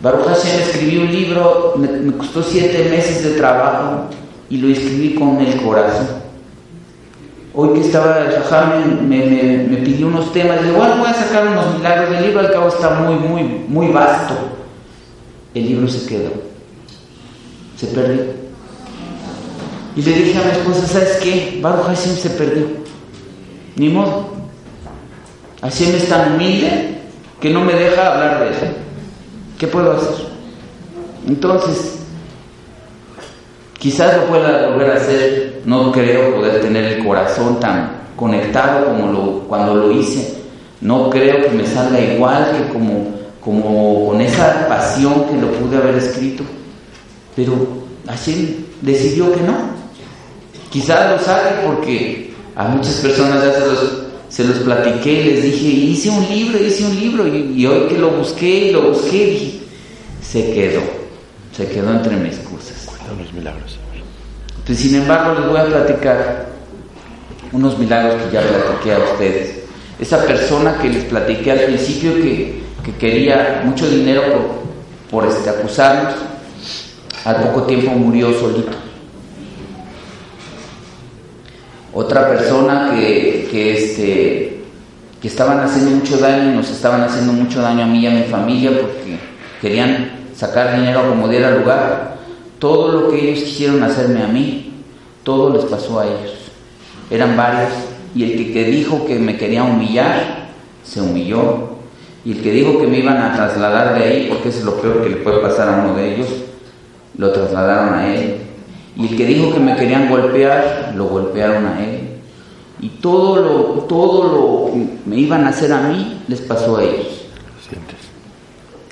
Baruch Hashem escribí un libro, me, costó siete meses de trabajo y lo escribí con el corazón. Hoy que estaba el me, me, pidió unos temas, le dije, bueno, voy a sacar unos milagros. El libro al cabo está muy, muy, muy vasto. El libro se quedó se perdió. Y le dije a mi esposa, ¿sabes qué? Baruch Hashem se perdió. Ni modo. Hashem es tan humilde que no me deja hablar de eso. ¿Qué puedo hacer? Entonces, quizás lo pueda volver a hacer. No creo poder tener el corazón tan conectado como lo, cuando lo hice. No creo que me salga igual que como, como con esa pasión que lo pude haber escrito. Pero así decidió que no. Quizás lo sabe porque a muchas personas ya se los, se los les dije, hice un libro, hice un libro, y, hoy que lo busqué y lo busqué, dije, se quedó, se quedó entre mis cosas. los milagros. Sin embargo, les voy a platicar unos milagros que ya platiqué a ustedes. Esa persona que les platiqué al principio que, que quería mucho dinero por, por este, acusarnos, al poco tiempo murió solito. Otra persona que, que, este, que estaban haciendo mucho daño y nos estaban haciendo mucho daño a mí y a mi familia porque querían sacar dinero como diera lugar. Todo lo que ellos quisieron hacerme a mí, todo les pasó a ellos. Eran varios. Y el que, que dijo que me quería humillar, se humilló. Y el que dijo que me iban a trasladar de ahí, porque es lo peor que le puede pasar a uno de ellos, lo trasladaron a él. Y el que dijo que me querían golpear, lo golpearon a él. Y todo lo, todo lo que me iban a hacer a mí, les pasó a ellos. Los dientes.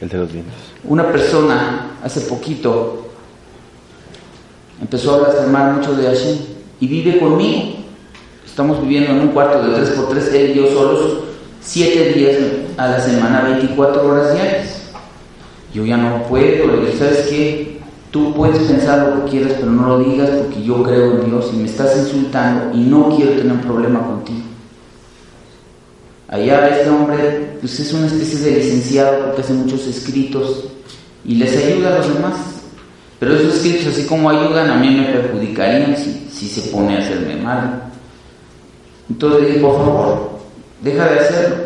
El de los dientes. Una persona hace poquito empezó a blasfemar mucho de Hashem y vive conmigo. Estamos viviendo en un cuarto de 3x3, él y yo solos, 7 días a la semana, 24 horas diarias. Yo ya no puedo, le dije, ¿sabes qué? Tú puedes pensar lo que quieras, pero no lo digas porque yo creo en Dios y me estás insultando y no quiero tener un problema contigo. Allá este hombre pues es una especie de licenciado porque hace muchos escritos y les ayuda a los demás. Pero esos escritos, así como ayudan, a mí me perjudicarían si, se pone a hacerme mal. Entonces dije, por favor, deja de hacerlo.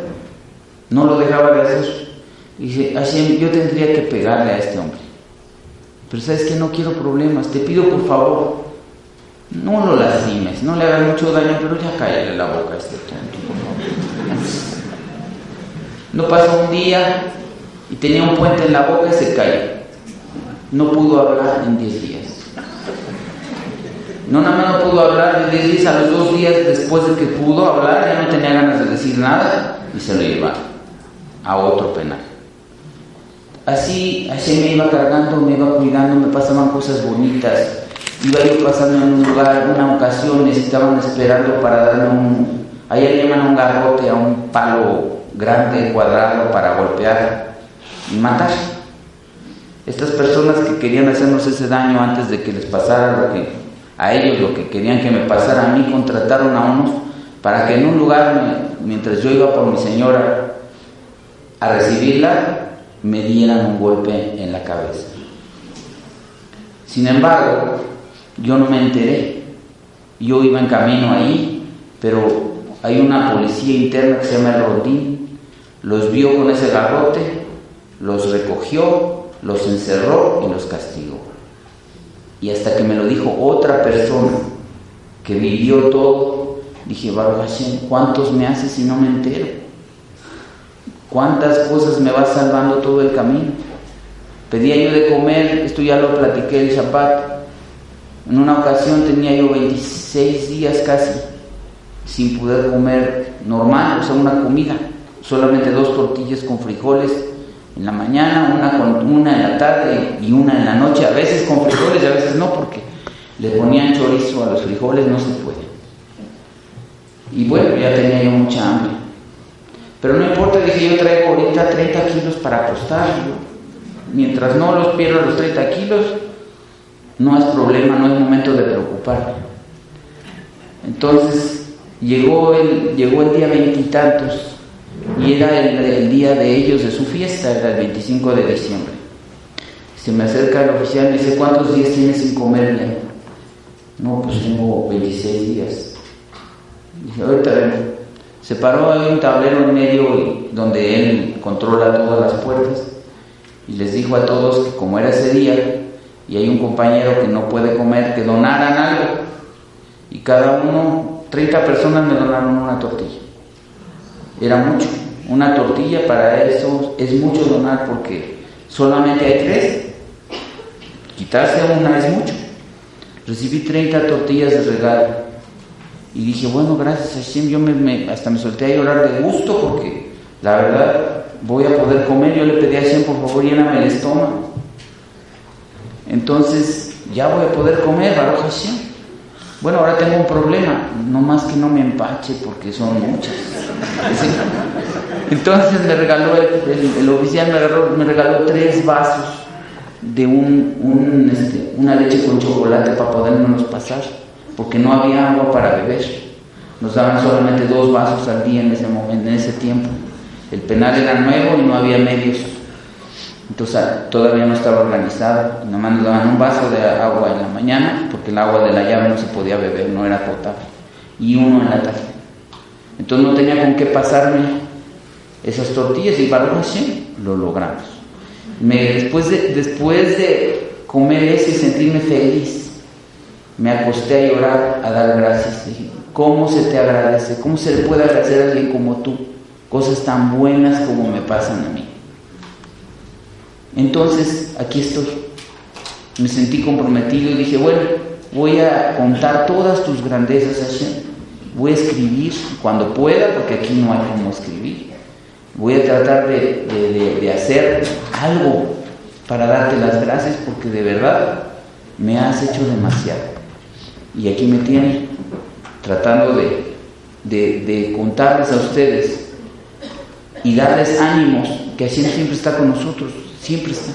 No lo dejaba de hacer. Y dije, yo tendría que pegarle a este hombre. Pero sabes que no quiero problemas, te pido por favor, no lo lastimes, no le hagas mucho daño, pero ya cállale la boca a este tonto, por favor. No pasó un día y tenía un puente en la boca y se cayó. No pudo hablar en 10 días. No nada más no pudo hablar de 10 días, a los dos días después de que pudo hablar, ya no tenía ganas de decir nada y se lo llevaron a otro penal. Así, así me iba cargando, me iba cuidando, me pasaban cosas bonitas. Iba yo pasando en un lugar, una ocasión estaban esperando para darme un, allá llaman un garrote a un palo grande, cuadrado, para golpear y matar. Estas personas que querían hacernos ese daño antes de que les pasara lo que a ellos lo que querían que me pasara a mí, contrataron a unos para que en un lugar, mientras yo iba por mi señora a recibirla, me dieran un golpe en la cabeza. Sin embargo, yo no me enteré. Yo iba en camino ahí, pero hay una policía interna que se llama el Rondín, los vio con ese garrote, los recogió, los encerró y los castigó. Y hasta que me lo dijo otra persona que vivió todo, dije, Baruch ¿cuántos me haces si no me entero? ¿Cuántas cosas me vas salvando todo el camino? Pedía yo de comer, esto ya lo platiqué el Shabbat. En una ocasión tenía yo 26 días casi sin poder comer normal, o sea, una comida. Solamente dos tortillas con frijoles en la mañana, una, en la tarde y una en la noche, a veces con frijoles y a veces no, porque le ponían chorizo a los frijoles, no se puede. Y bueno, ya tenía yo mucha hambre. Pero no importa, dije yo traigo ahorita 30 kilos para apostar. Mientras no los pierdo los 30 kilos, no es problema, no es momento de preocuparme. Entonces llegó el, llegó el día veintitantos y era el, día de ellos, de su fiesta, era el 25 de diciembre. Se me acerca el oficial y me dice, ¿cuántos días tienes sin comer bien? No, pues tengo 26 días. Dije, ahorita vengo. Se paró ahí un tablero en medio donde él controla todas las puertas y les dijo a todos que como era ese día y hay un compañero que no puede comer, que donaran algo. Y cada uno, 30 personas me donaron una tortilla era mucho. Una tortilla para eso es mucho donar porque solamente hay tres. Quitarse una es mucho. Recibí 30 tortillas de regalo. Y dije, bueno, gracias a Hashem, yo me, hasta me solté a llorar de gusto porque la verdad voy a poder comer. Yo le pedí a Hashem, por favor, lléname el estómago. Entonces, ya voy a poder comer, Baruch Hashem. Bueno, ahora tengo un problema, no más que no me empache porque son muchas. Entonces me regaló, el, oficial me regaló, me regaló, tres vasos de un, este, una leche con chocolate para podernos pasar, porque no había agua para beber. Nos daban solamente dos vasos al día en ese momento, en ese tiempo. El penal era nuevo y no había medios. Entonces todavía no estaba organizado. Nomás nos daban un vaso de agua en la mañana, porque el agua de la llave no se podía beber, no era potable. Y uno en la tarde. Entonces no tenía con qué pasarme esas tortillas y para Hashem lo logramos. Me, después, de, después de comer eso y sentirme feliz, me acosté a llorar, a dar gracias. Dije, ¿cómo se te agradece? ¿Cómo se le puede agradecer a alguien como tú? Cosas tan buenas como me pasan a mí. Entonces, aquí estoy. Me sentí comprometido y dije, bueno, voy a contar todas tus grandezas, Hashem. Voy a escribir cuando pueda, porque aquí no hay cómo escribir. Voy a tratar de, de hacer algo para darte las gracias, porque de verdad me has hecho demasiado. Y aquí me tiene, tratando de de, de contarles a ustedes y darles ánimos, que Hashem siempre está con nosotros, siempre está.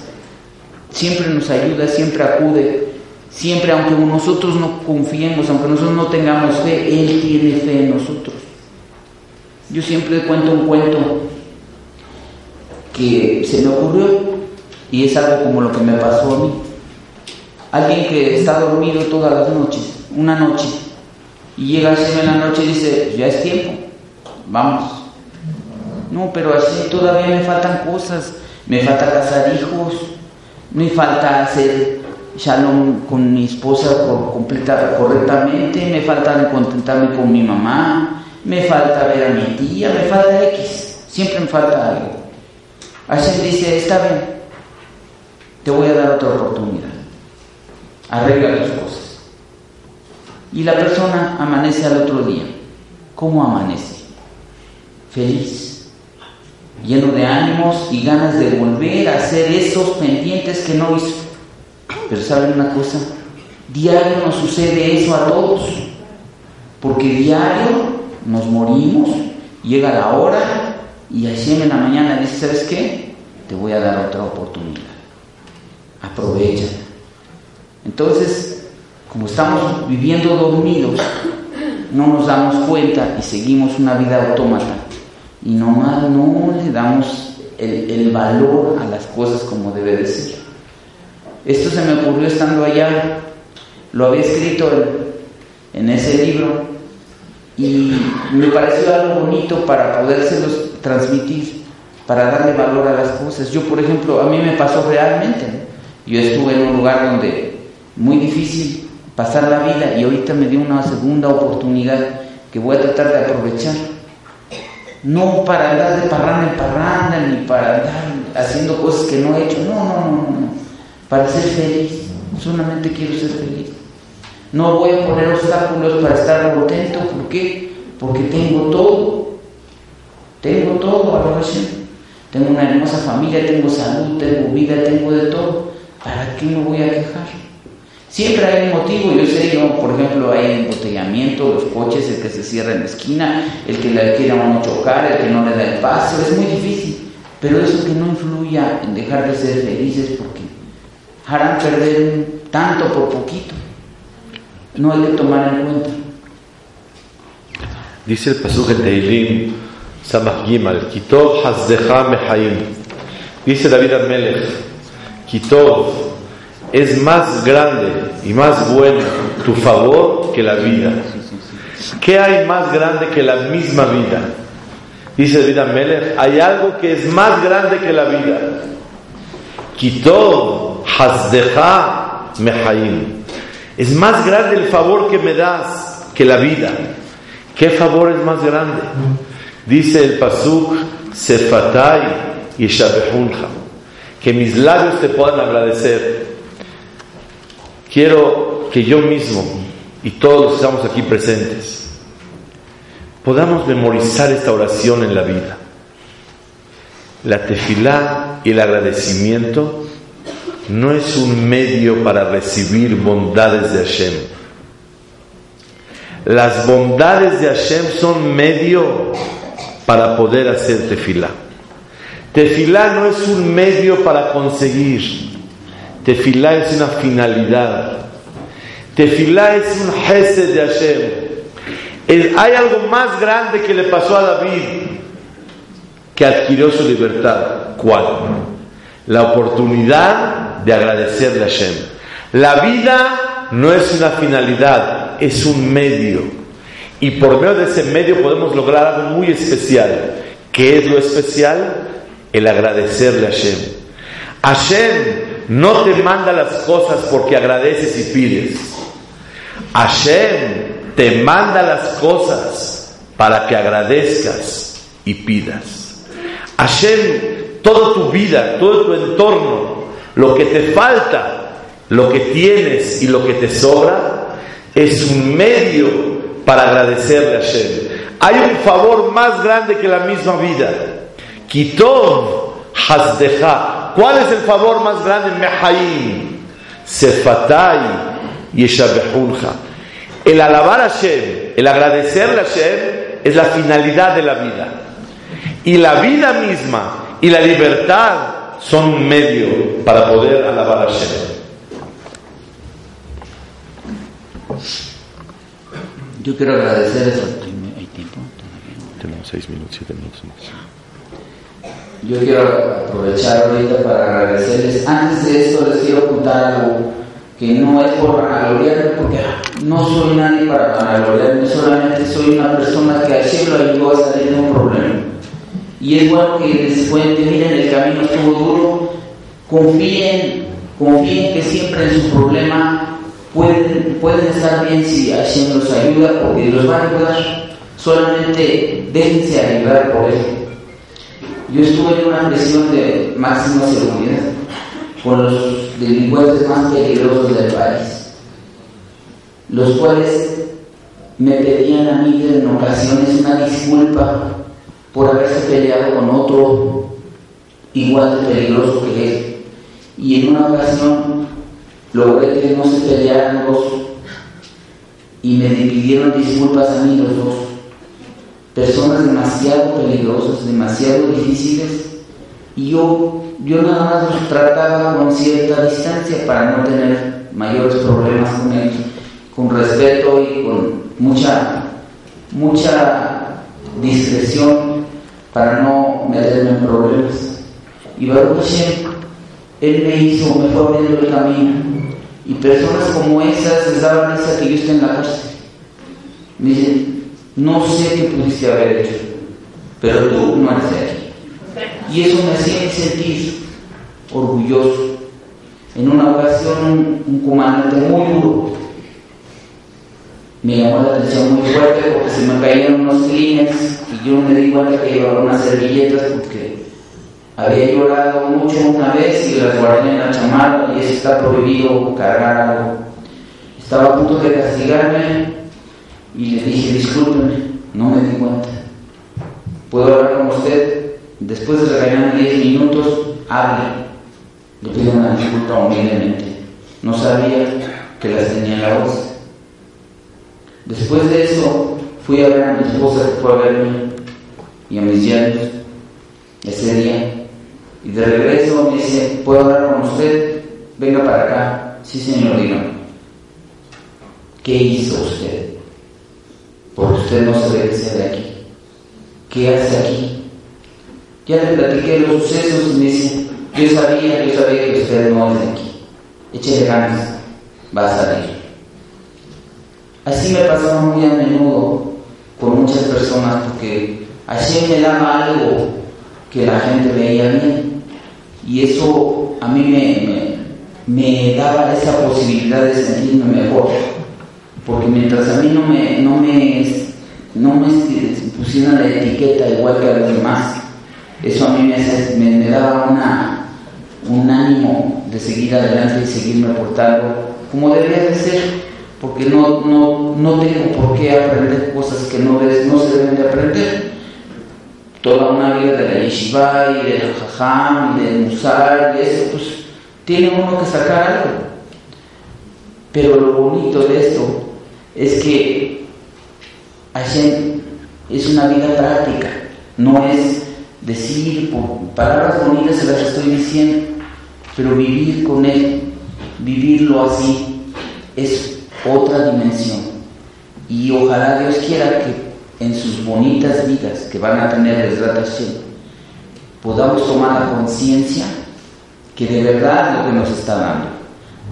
Siempre nos ayuda, siempre acude, siempre aunque nosotros no confiemos, aunque nosotros no tengamos fe, Él tiene fe en nosotros. Yo siempre cuento un cuento que se me ocurrió y es algo como lo que me pasó a mí. Alguien que está dormido todas las noches, una noche, y llega a en la noche y dice, ya es tiempo, vamos. No, pero así todavía me faltan cosas, me falta casar hijos, me falta hacer shalom con mi esposa por completa, correctamente, me falta contentarme con mi mamá, me falta ver a mi tía, me falta X, siempre me falta algo. Hashem dice, está bien, te voy a dar otra oportunidad, arregla las cosas. Y la persona amanece al otro día. ¿Cómo amanece? Feliz, lleno de ánimos y ganas de volver a hacer esos pendientes que no hizo. Pero ¿saben una cosa? Diario nos sucede eso a todos. Porque diario nos morimos, llega la hora y así en la mañana dice, ¿sabes qué? Te voy a dar otra oportunidad. Aprovecha. Entonces, como estamos viviendo dormidos, no nos damos cuenta y seguimos una vida autómata. Y nomás no le damos el, valor a las cosas como debe de ser. Esto se me ocurrió estando allá, lo había escrito en, ese libro y me pareció algo bonito para podérselos transmitir, para darle valor a las cosas. Yo, por ejemplo, a mí me pasó realmente. Yo estuve en un lugar donde muy difícil, pasar la vida y ahorita me dio una segunda oportunidad que voy a tratar de aprovechar. No para andar de parranda en parranda, ni para andar haciendo cosas que no he hecho, no, no, no, no, para ser feliz, solamente quiero ser feliz. No voy a poner obstáculos para estar contento, ¿por qué? Porque tengo todo, tengo todo, a Tengo una hermosa familia, tengo salud, tengo vida, tengo de todo. ¿Para qué me voy a quejar? Siempre hay un motivo, yo sé, yo, por ejemplo, hay embotellamiento, los coches, el que se cierra en la esquina, el que le quiere a uno chocar, el que no le da el paso, es muy difícil. Pero eso que no influya en dejar de ser felices porque harán perder tanto por poquito. No hay que tomar en cuenta. Dice el pasaje Teilim, Samach Gimal, Kitov Hazdecha Mehaim. Dice David Amelech, Kitov es más grande y más bueno tu favor que la vida. ¿Qué hay más grande que la misma vida? Dice David Amelech, hay algo que es más grande que la vida. Quitó hasdeja mehaim. Es más grande el favor que me das que la vida. ¿Qué favor es más grande? Dice el pasuk, sefatai y. Que mis labios te puedan agradecer quiero que yo mismo y todos los que estamos aquí presentes podamos memorizar esta oración en la vida. La tefilá y el agradecimiento no es un medio para recibir bondades de Hashem. Las bondades de Hashem son medio para poder hacer tefilá. Tefilá no es un medio para conseguir. Tefilá es una finalidad. Tefilá es un jefe de Hashem. hay algo más grande que le pasó a David que adquirió su libertad. ¿Cuál? La oportunidad de agradecerle a Hashem. La vida no es una finalidad, es un medio. Y por medio de ese medio podemos lograr algo muy especial. ¿Qué es lo especial? El agradecerle a Hashem. Hashem no te manda las cosas porque agradeces y pides. Hashem te manda las cosas para que agradezcas y pidas. Hashem, toda tu vida, todo tu entorno, lo que te falta, lo que tienes y lo que te sobra, es un medio para agradecerle a Hashem. Hay un favor más grande que la misma vida. Kitov Hasdeja ¿Cuál es el favor más grande? Mehaim, Sefatai, Yeshabehunja. El alabar a Hashem, el agradecerle a Hashem, es la finalidad de la vida. Y la vida misma y la libertad son un medio para poder alabar a Hashem. Yo quiero agradecer eso. ¿Hay tiempo? Tenemos seis minutos, siete minutos Yo quiero aprovechar ahorita para agradecerles. Antes de esto les quiero contar algo que no es por vanagloriarme, porque no soy nadie para vanagloriarme, solamente soy una persona que al cielo ayudó a salir de un problema. Y es bueno que les cuente, miren, el camino estuvo duro, confíen, confíen que siempre en su problema pueden, pueden estar bien si Hashem los ayuda, porque los va a ayudar, solamente déjense ayudar por él. Yo estuve en una presión de máxima seguridad con los delincuentes más peligrosos del país, los cuales me pedían a mí en ocasiones una disculpa por haberse peleado con otro igual de peligroso que él. Y en una ocasión logré que no se pelearan los y me pidieron disculpas a mí los dos. Personas demasiado peligrosas, demasiado difíciles, y yo, yo nada más los trataba con cierta distancia para no tener mayores problemas con ellos, con respeto y con mucha, mucha discreción para no meterme en problemas. Y Baruch Hashem, Él me hizo, me fue abriendo el camino. Y personas como esas les daban esa que yo esté en la cárcel. Me dicen, no sé qué pudiste haber hecho, pero tú no eres de aquí. Y eso me hacía sentir orgulloso. En una ocasión, un comandante muy duro me llamó la atención muy fuerte porque se me caían unos clines y yo me di cuenta que llevaba unas servilletas porque había llorado mucho una vez y las guardé en la chamarra y eso está prohibido cargar algo. Estaba a punto de castigarme y le dije, discúlpeme, no me di cuenta. ¿Puedo hablar con usted? Después de regañarme 10 minutos, hable. Le pido una disculpa humildemente. No sabía que las tenía en la voz. Después de eso, fui a ver a mi esposa que fue a verme y a mis yernos ese día. Y de regreso me dice, ¿puedo hablar con usted? Venga para acá. Sí, señor, dígame. ¿Qué hizo usted? Porque usted no se sea de aquí. ¿Qué hace aquí? Ya le platiqué los sucesos y me dice, yo sabía, yo sabía que usted no es de aquí. Échele ganas, va a salir. Así me pasaba muy a menudo con muchas personas porque así me daba algo que la gente veía bien y eso a mí me, me, daba esa posibilidad de sentirme mejor porque mientras a mí no me, no me, no me pusieran la etiqueta igual que a los demás eso a mí me, me daba un ánimo de seguir adelante y seguirme portando como debía de ser porque no, no, no tengo por qué aprender cosas que no, no se deben de aprender. Toda una vida de la yeshiva y del jajam y del musar y eso, pues tiene uno que sacar algo. Pero lo bonito de esto es que Hashem es una vida práctica, no es decir, palabras bonitas se las estoy diciendo, pero vivir con Él, vivirlo así, es otra dimensión. Y ojalá Dios quiera que en sus bonitas vidas que van a tener desgratación, podamos tomar la conciencia que de verdad lo que nos está dando,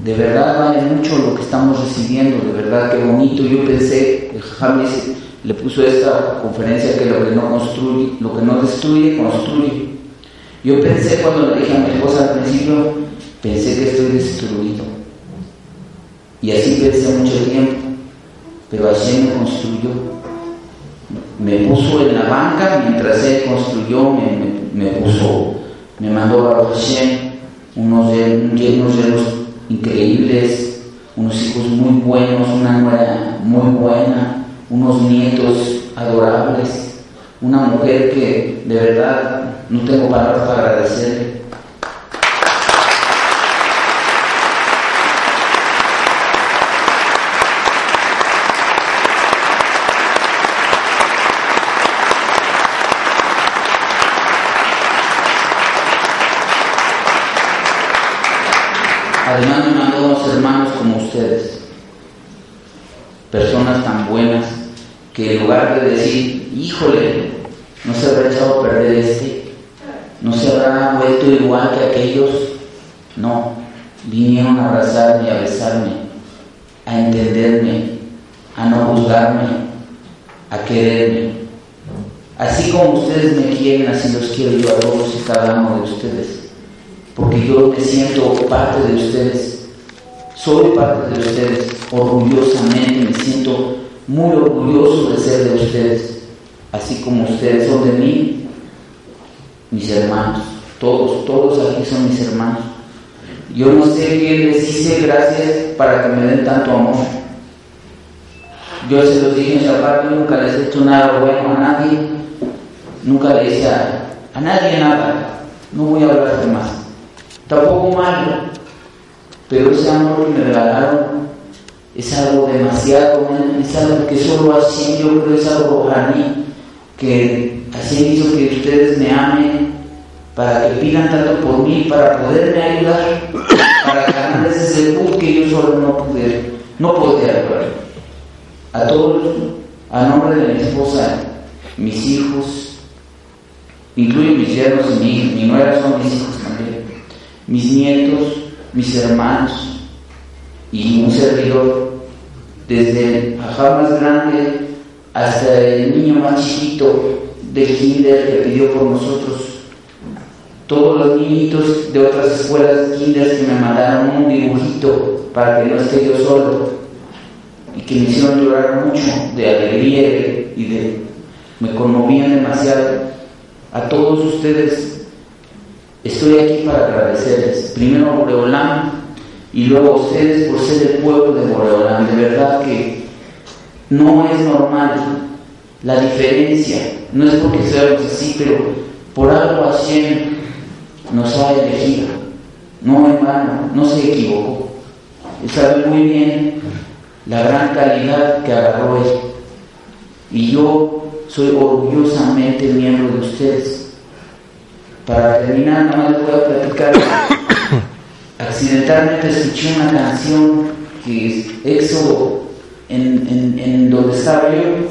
de verdad vale mucho lo que estamos recibiendo, de verdad que bonito. Yo pensé, el le puso esta conferencia que lo que no construye, lo que no destruye, construye. Yo pensé cuando le dije a mi esposa al principio, pensé que estoy destruido y así pensé mucho tiempo, pero así me construyó. Me puso en la banca mientras él construyó, me, puso, me mandó a Hashem unos llenos, increíbles, unos hijos muy buenos, una nuera muy buena, unos nietos adorables, una mujer que de verdad no tengo palabras para agradecerle. Además me mandó unos hermanos como ustedes, personas tan buenas que en lugar de decir, híjole, no se habrá echado a perder este, no se habrá vuelto igual que aquellos, no, vinieron a abrazarme, a besarme, a entenderme, a no juzgarme, a quererme. Así como ustedes me quieren, así los quiero yo a todos y cada uno de ustedes. Porque yo me siento parte de ustedes. Soy parte de ustedes. Orgullosamente me siento muy orgulloso de ser de ustedes. Así como ustedes son de mí, mis hermanos. Todos, todos aquí son mis hermanos. Yo no sé qué les hice gracias para que me den tanto amor. Yo se los dije en Shabbat, nunca les he hecho nada bueno a nadie, nunca le hice a, a nadie nada, no voy a hablar de más. Tampoco malo, pero ese amor que me regalaron es algo demasiado, es algo que solo así yo creo es algo para mí, que así hizo que ustedes me amen, para que pidan tanto por mí, para poderme ayudar, para ganarles ese punto que yo solo no pude, no podía a todos, a nombre de mi esposa, mis hijos, incluye mis yernos y mi, mi nuera son mis hijos mis nietos, mis hermanos y un servidor, desde el ajá más grande hasta el niño más chiquito del kinder que pidió por nosotros. Todos los niñitos de otras escuelas kinder que me mandaron un dibujito para que no esté yo solo y que me hicieron llorar mucho de alegría y de, me conmovían demasiado. A todos ustedes estoy aquí para agradecerles. Primero a Boreolán y luego a ustedes por ser el pueblo de Boreolán. De verdad que no es normal la diferencia. No es porque seamos así, pero por algo así nos ha elegido. No hermano, no se equivocó. Él sabe muy bien la gran calidad que agarró él. Y yo soy orgullosamente miembro de ustedes. Para terminar, no les voy a platicar. Accidentalmente escuché una canción que es Éxodo, en, en, donde estaba yo.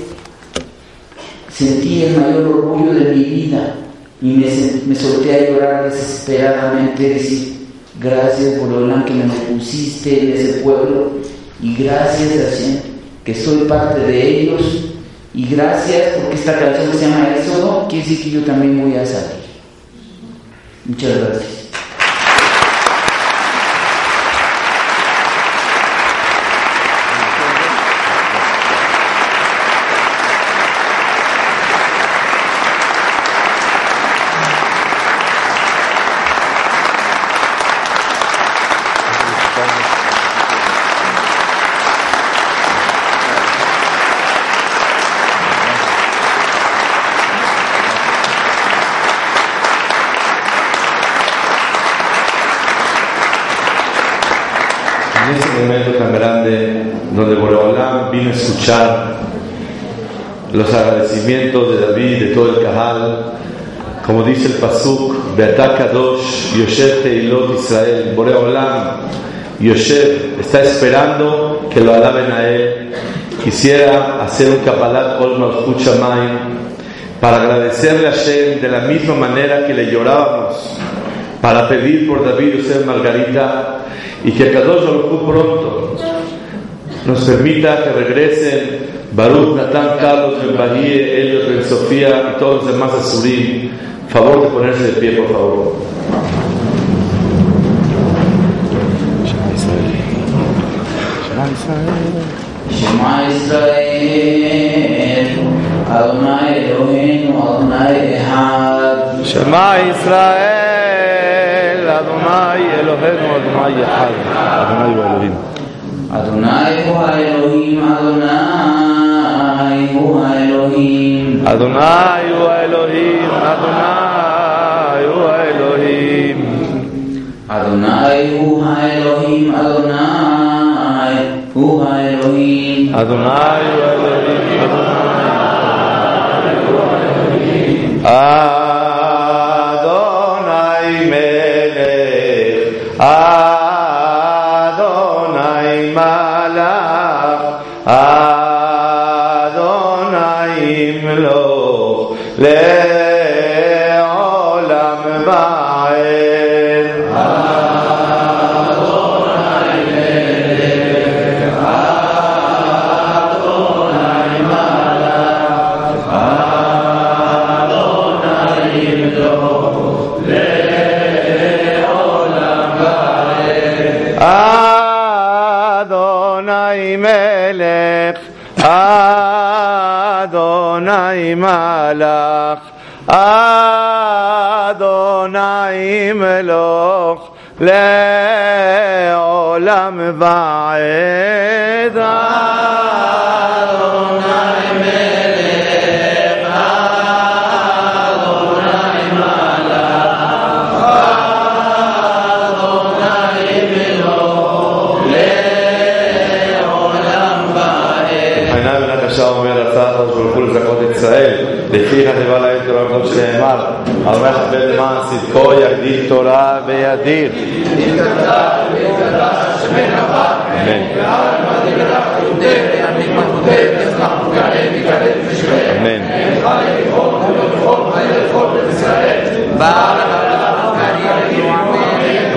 Sentí el mayor orgullo de mi vida y me, me solté a llorar desesperadamente, decir, gracias por lo que me pusiste en ese pueblo y gracias a que soy parte de ellos y gracias porque esta canción se llama Éxodo, quiere decir que yo también voy a salir. Muchas gracias. los agradecimientos de David de todo el Cajal, como dice el Pasuk, Beatakadosh, Yosef Teilot Israel, Boreolam, Yosef está esperando que lo alaben a él. Quisiera hacer un Kapalat Ol para agradecerle a Shem de la misma manera que le llorábamos para pedir por David Yosef Margarita y que Kadosh lo pronto nos permita que regresen Baruch, Natán, Carlos, Ben Bahie, Elliot, Ben Sofía y todos los demás Azurim. Favor de ponerse de pie, por favor. Shema Israel, Adonai Eloheinu, Adonai Echad. Shema Israel, Adonai Eloheinu, Adonai Echad. Adonai Elohim. Adonai, Juha Elohim, Adonai, Juha Elohim. Adonai, Juha Elohim, Adonai, Juha Elohim. Adonai, Juha Elohim, Adonai, Juha Elohim. Adonai, Juha Elohim, Adonai, Juha Elohim. Ah. לפיכך דבר להם תורה וכל שנאמר ערך בן למען צדקו יגדיל תורה וידיר אמן אמן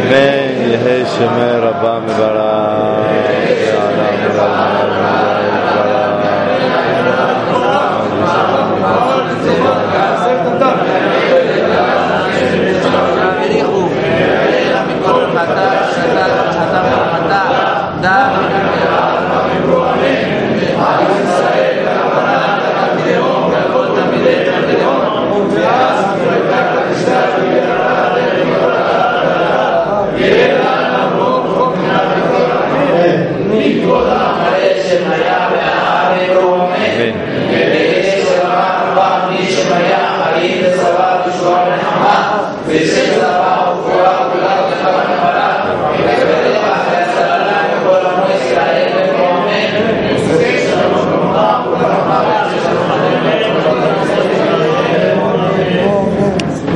אמן יהי שמי רבה מברך יעלה Amen.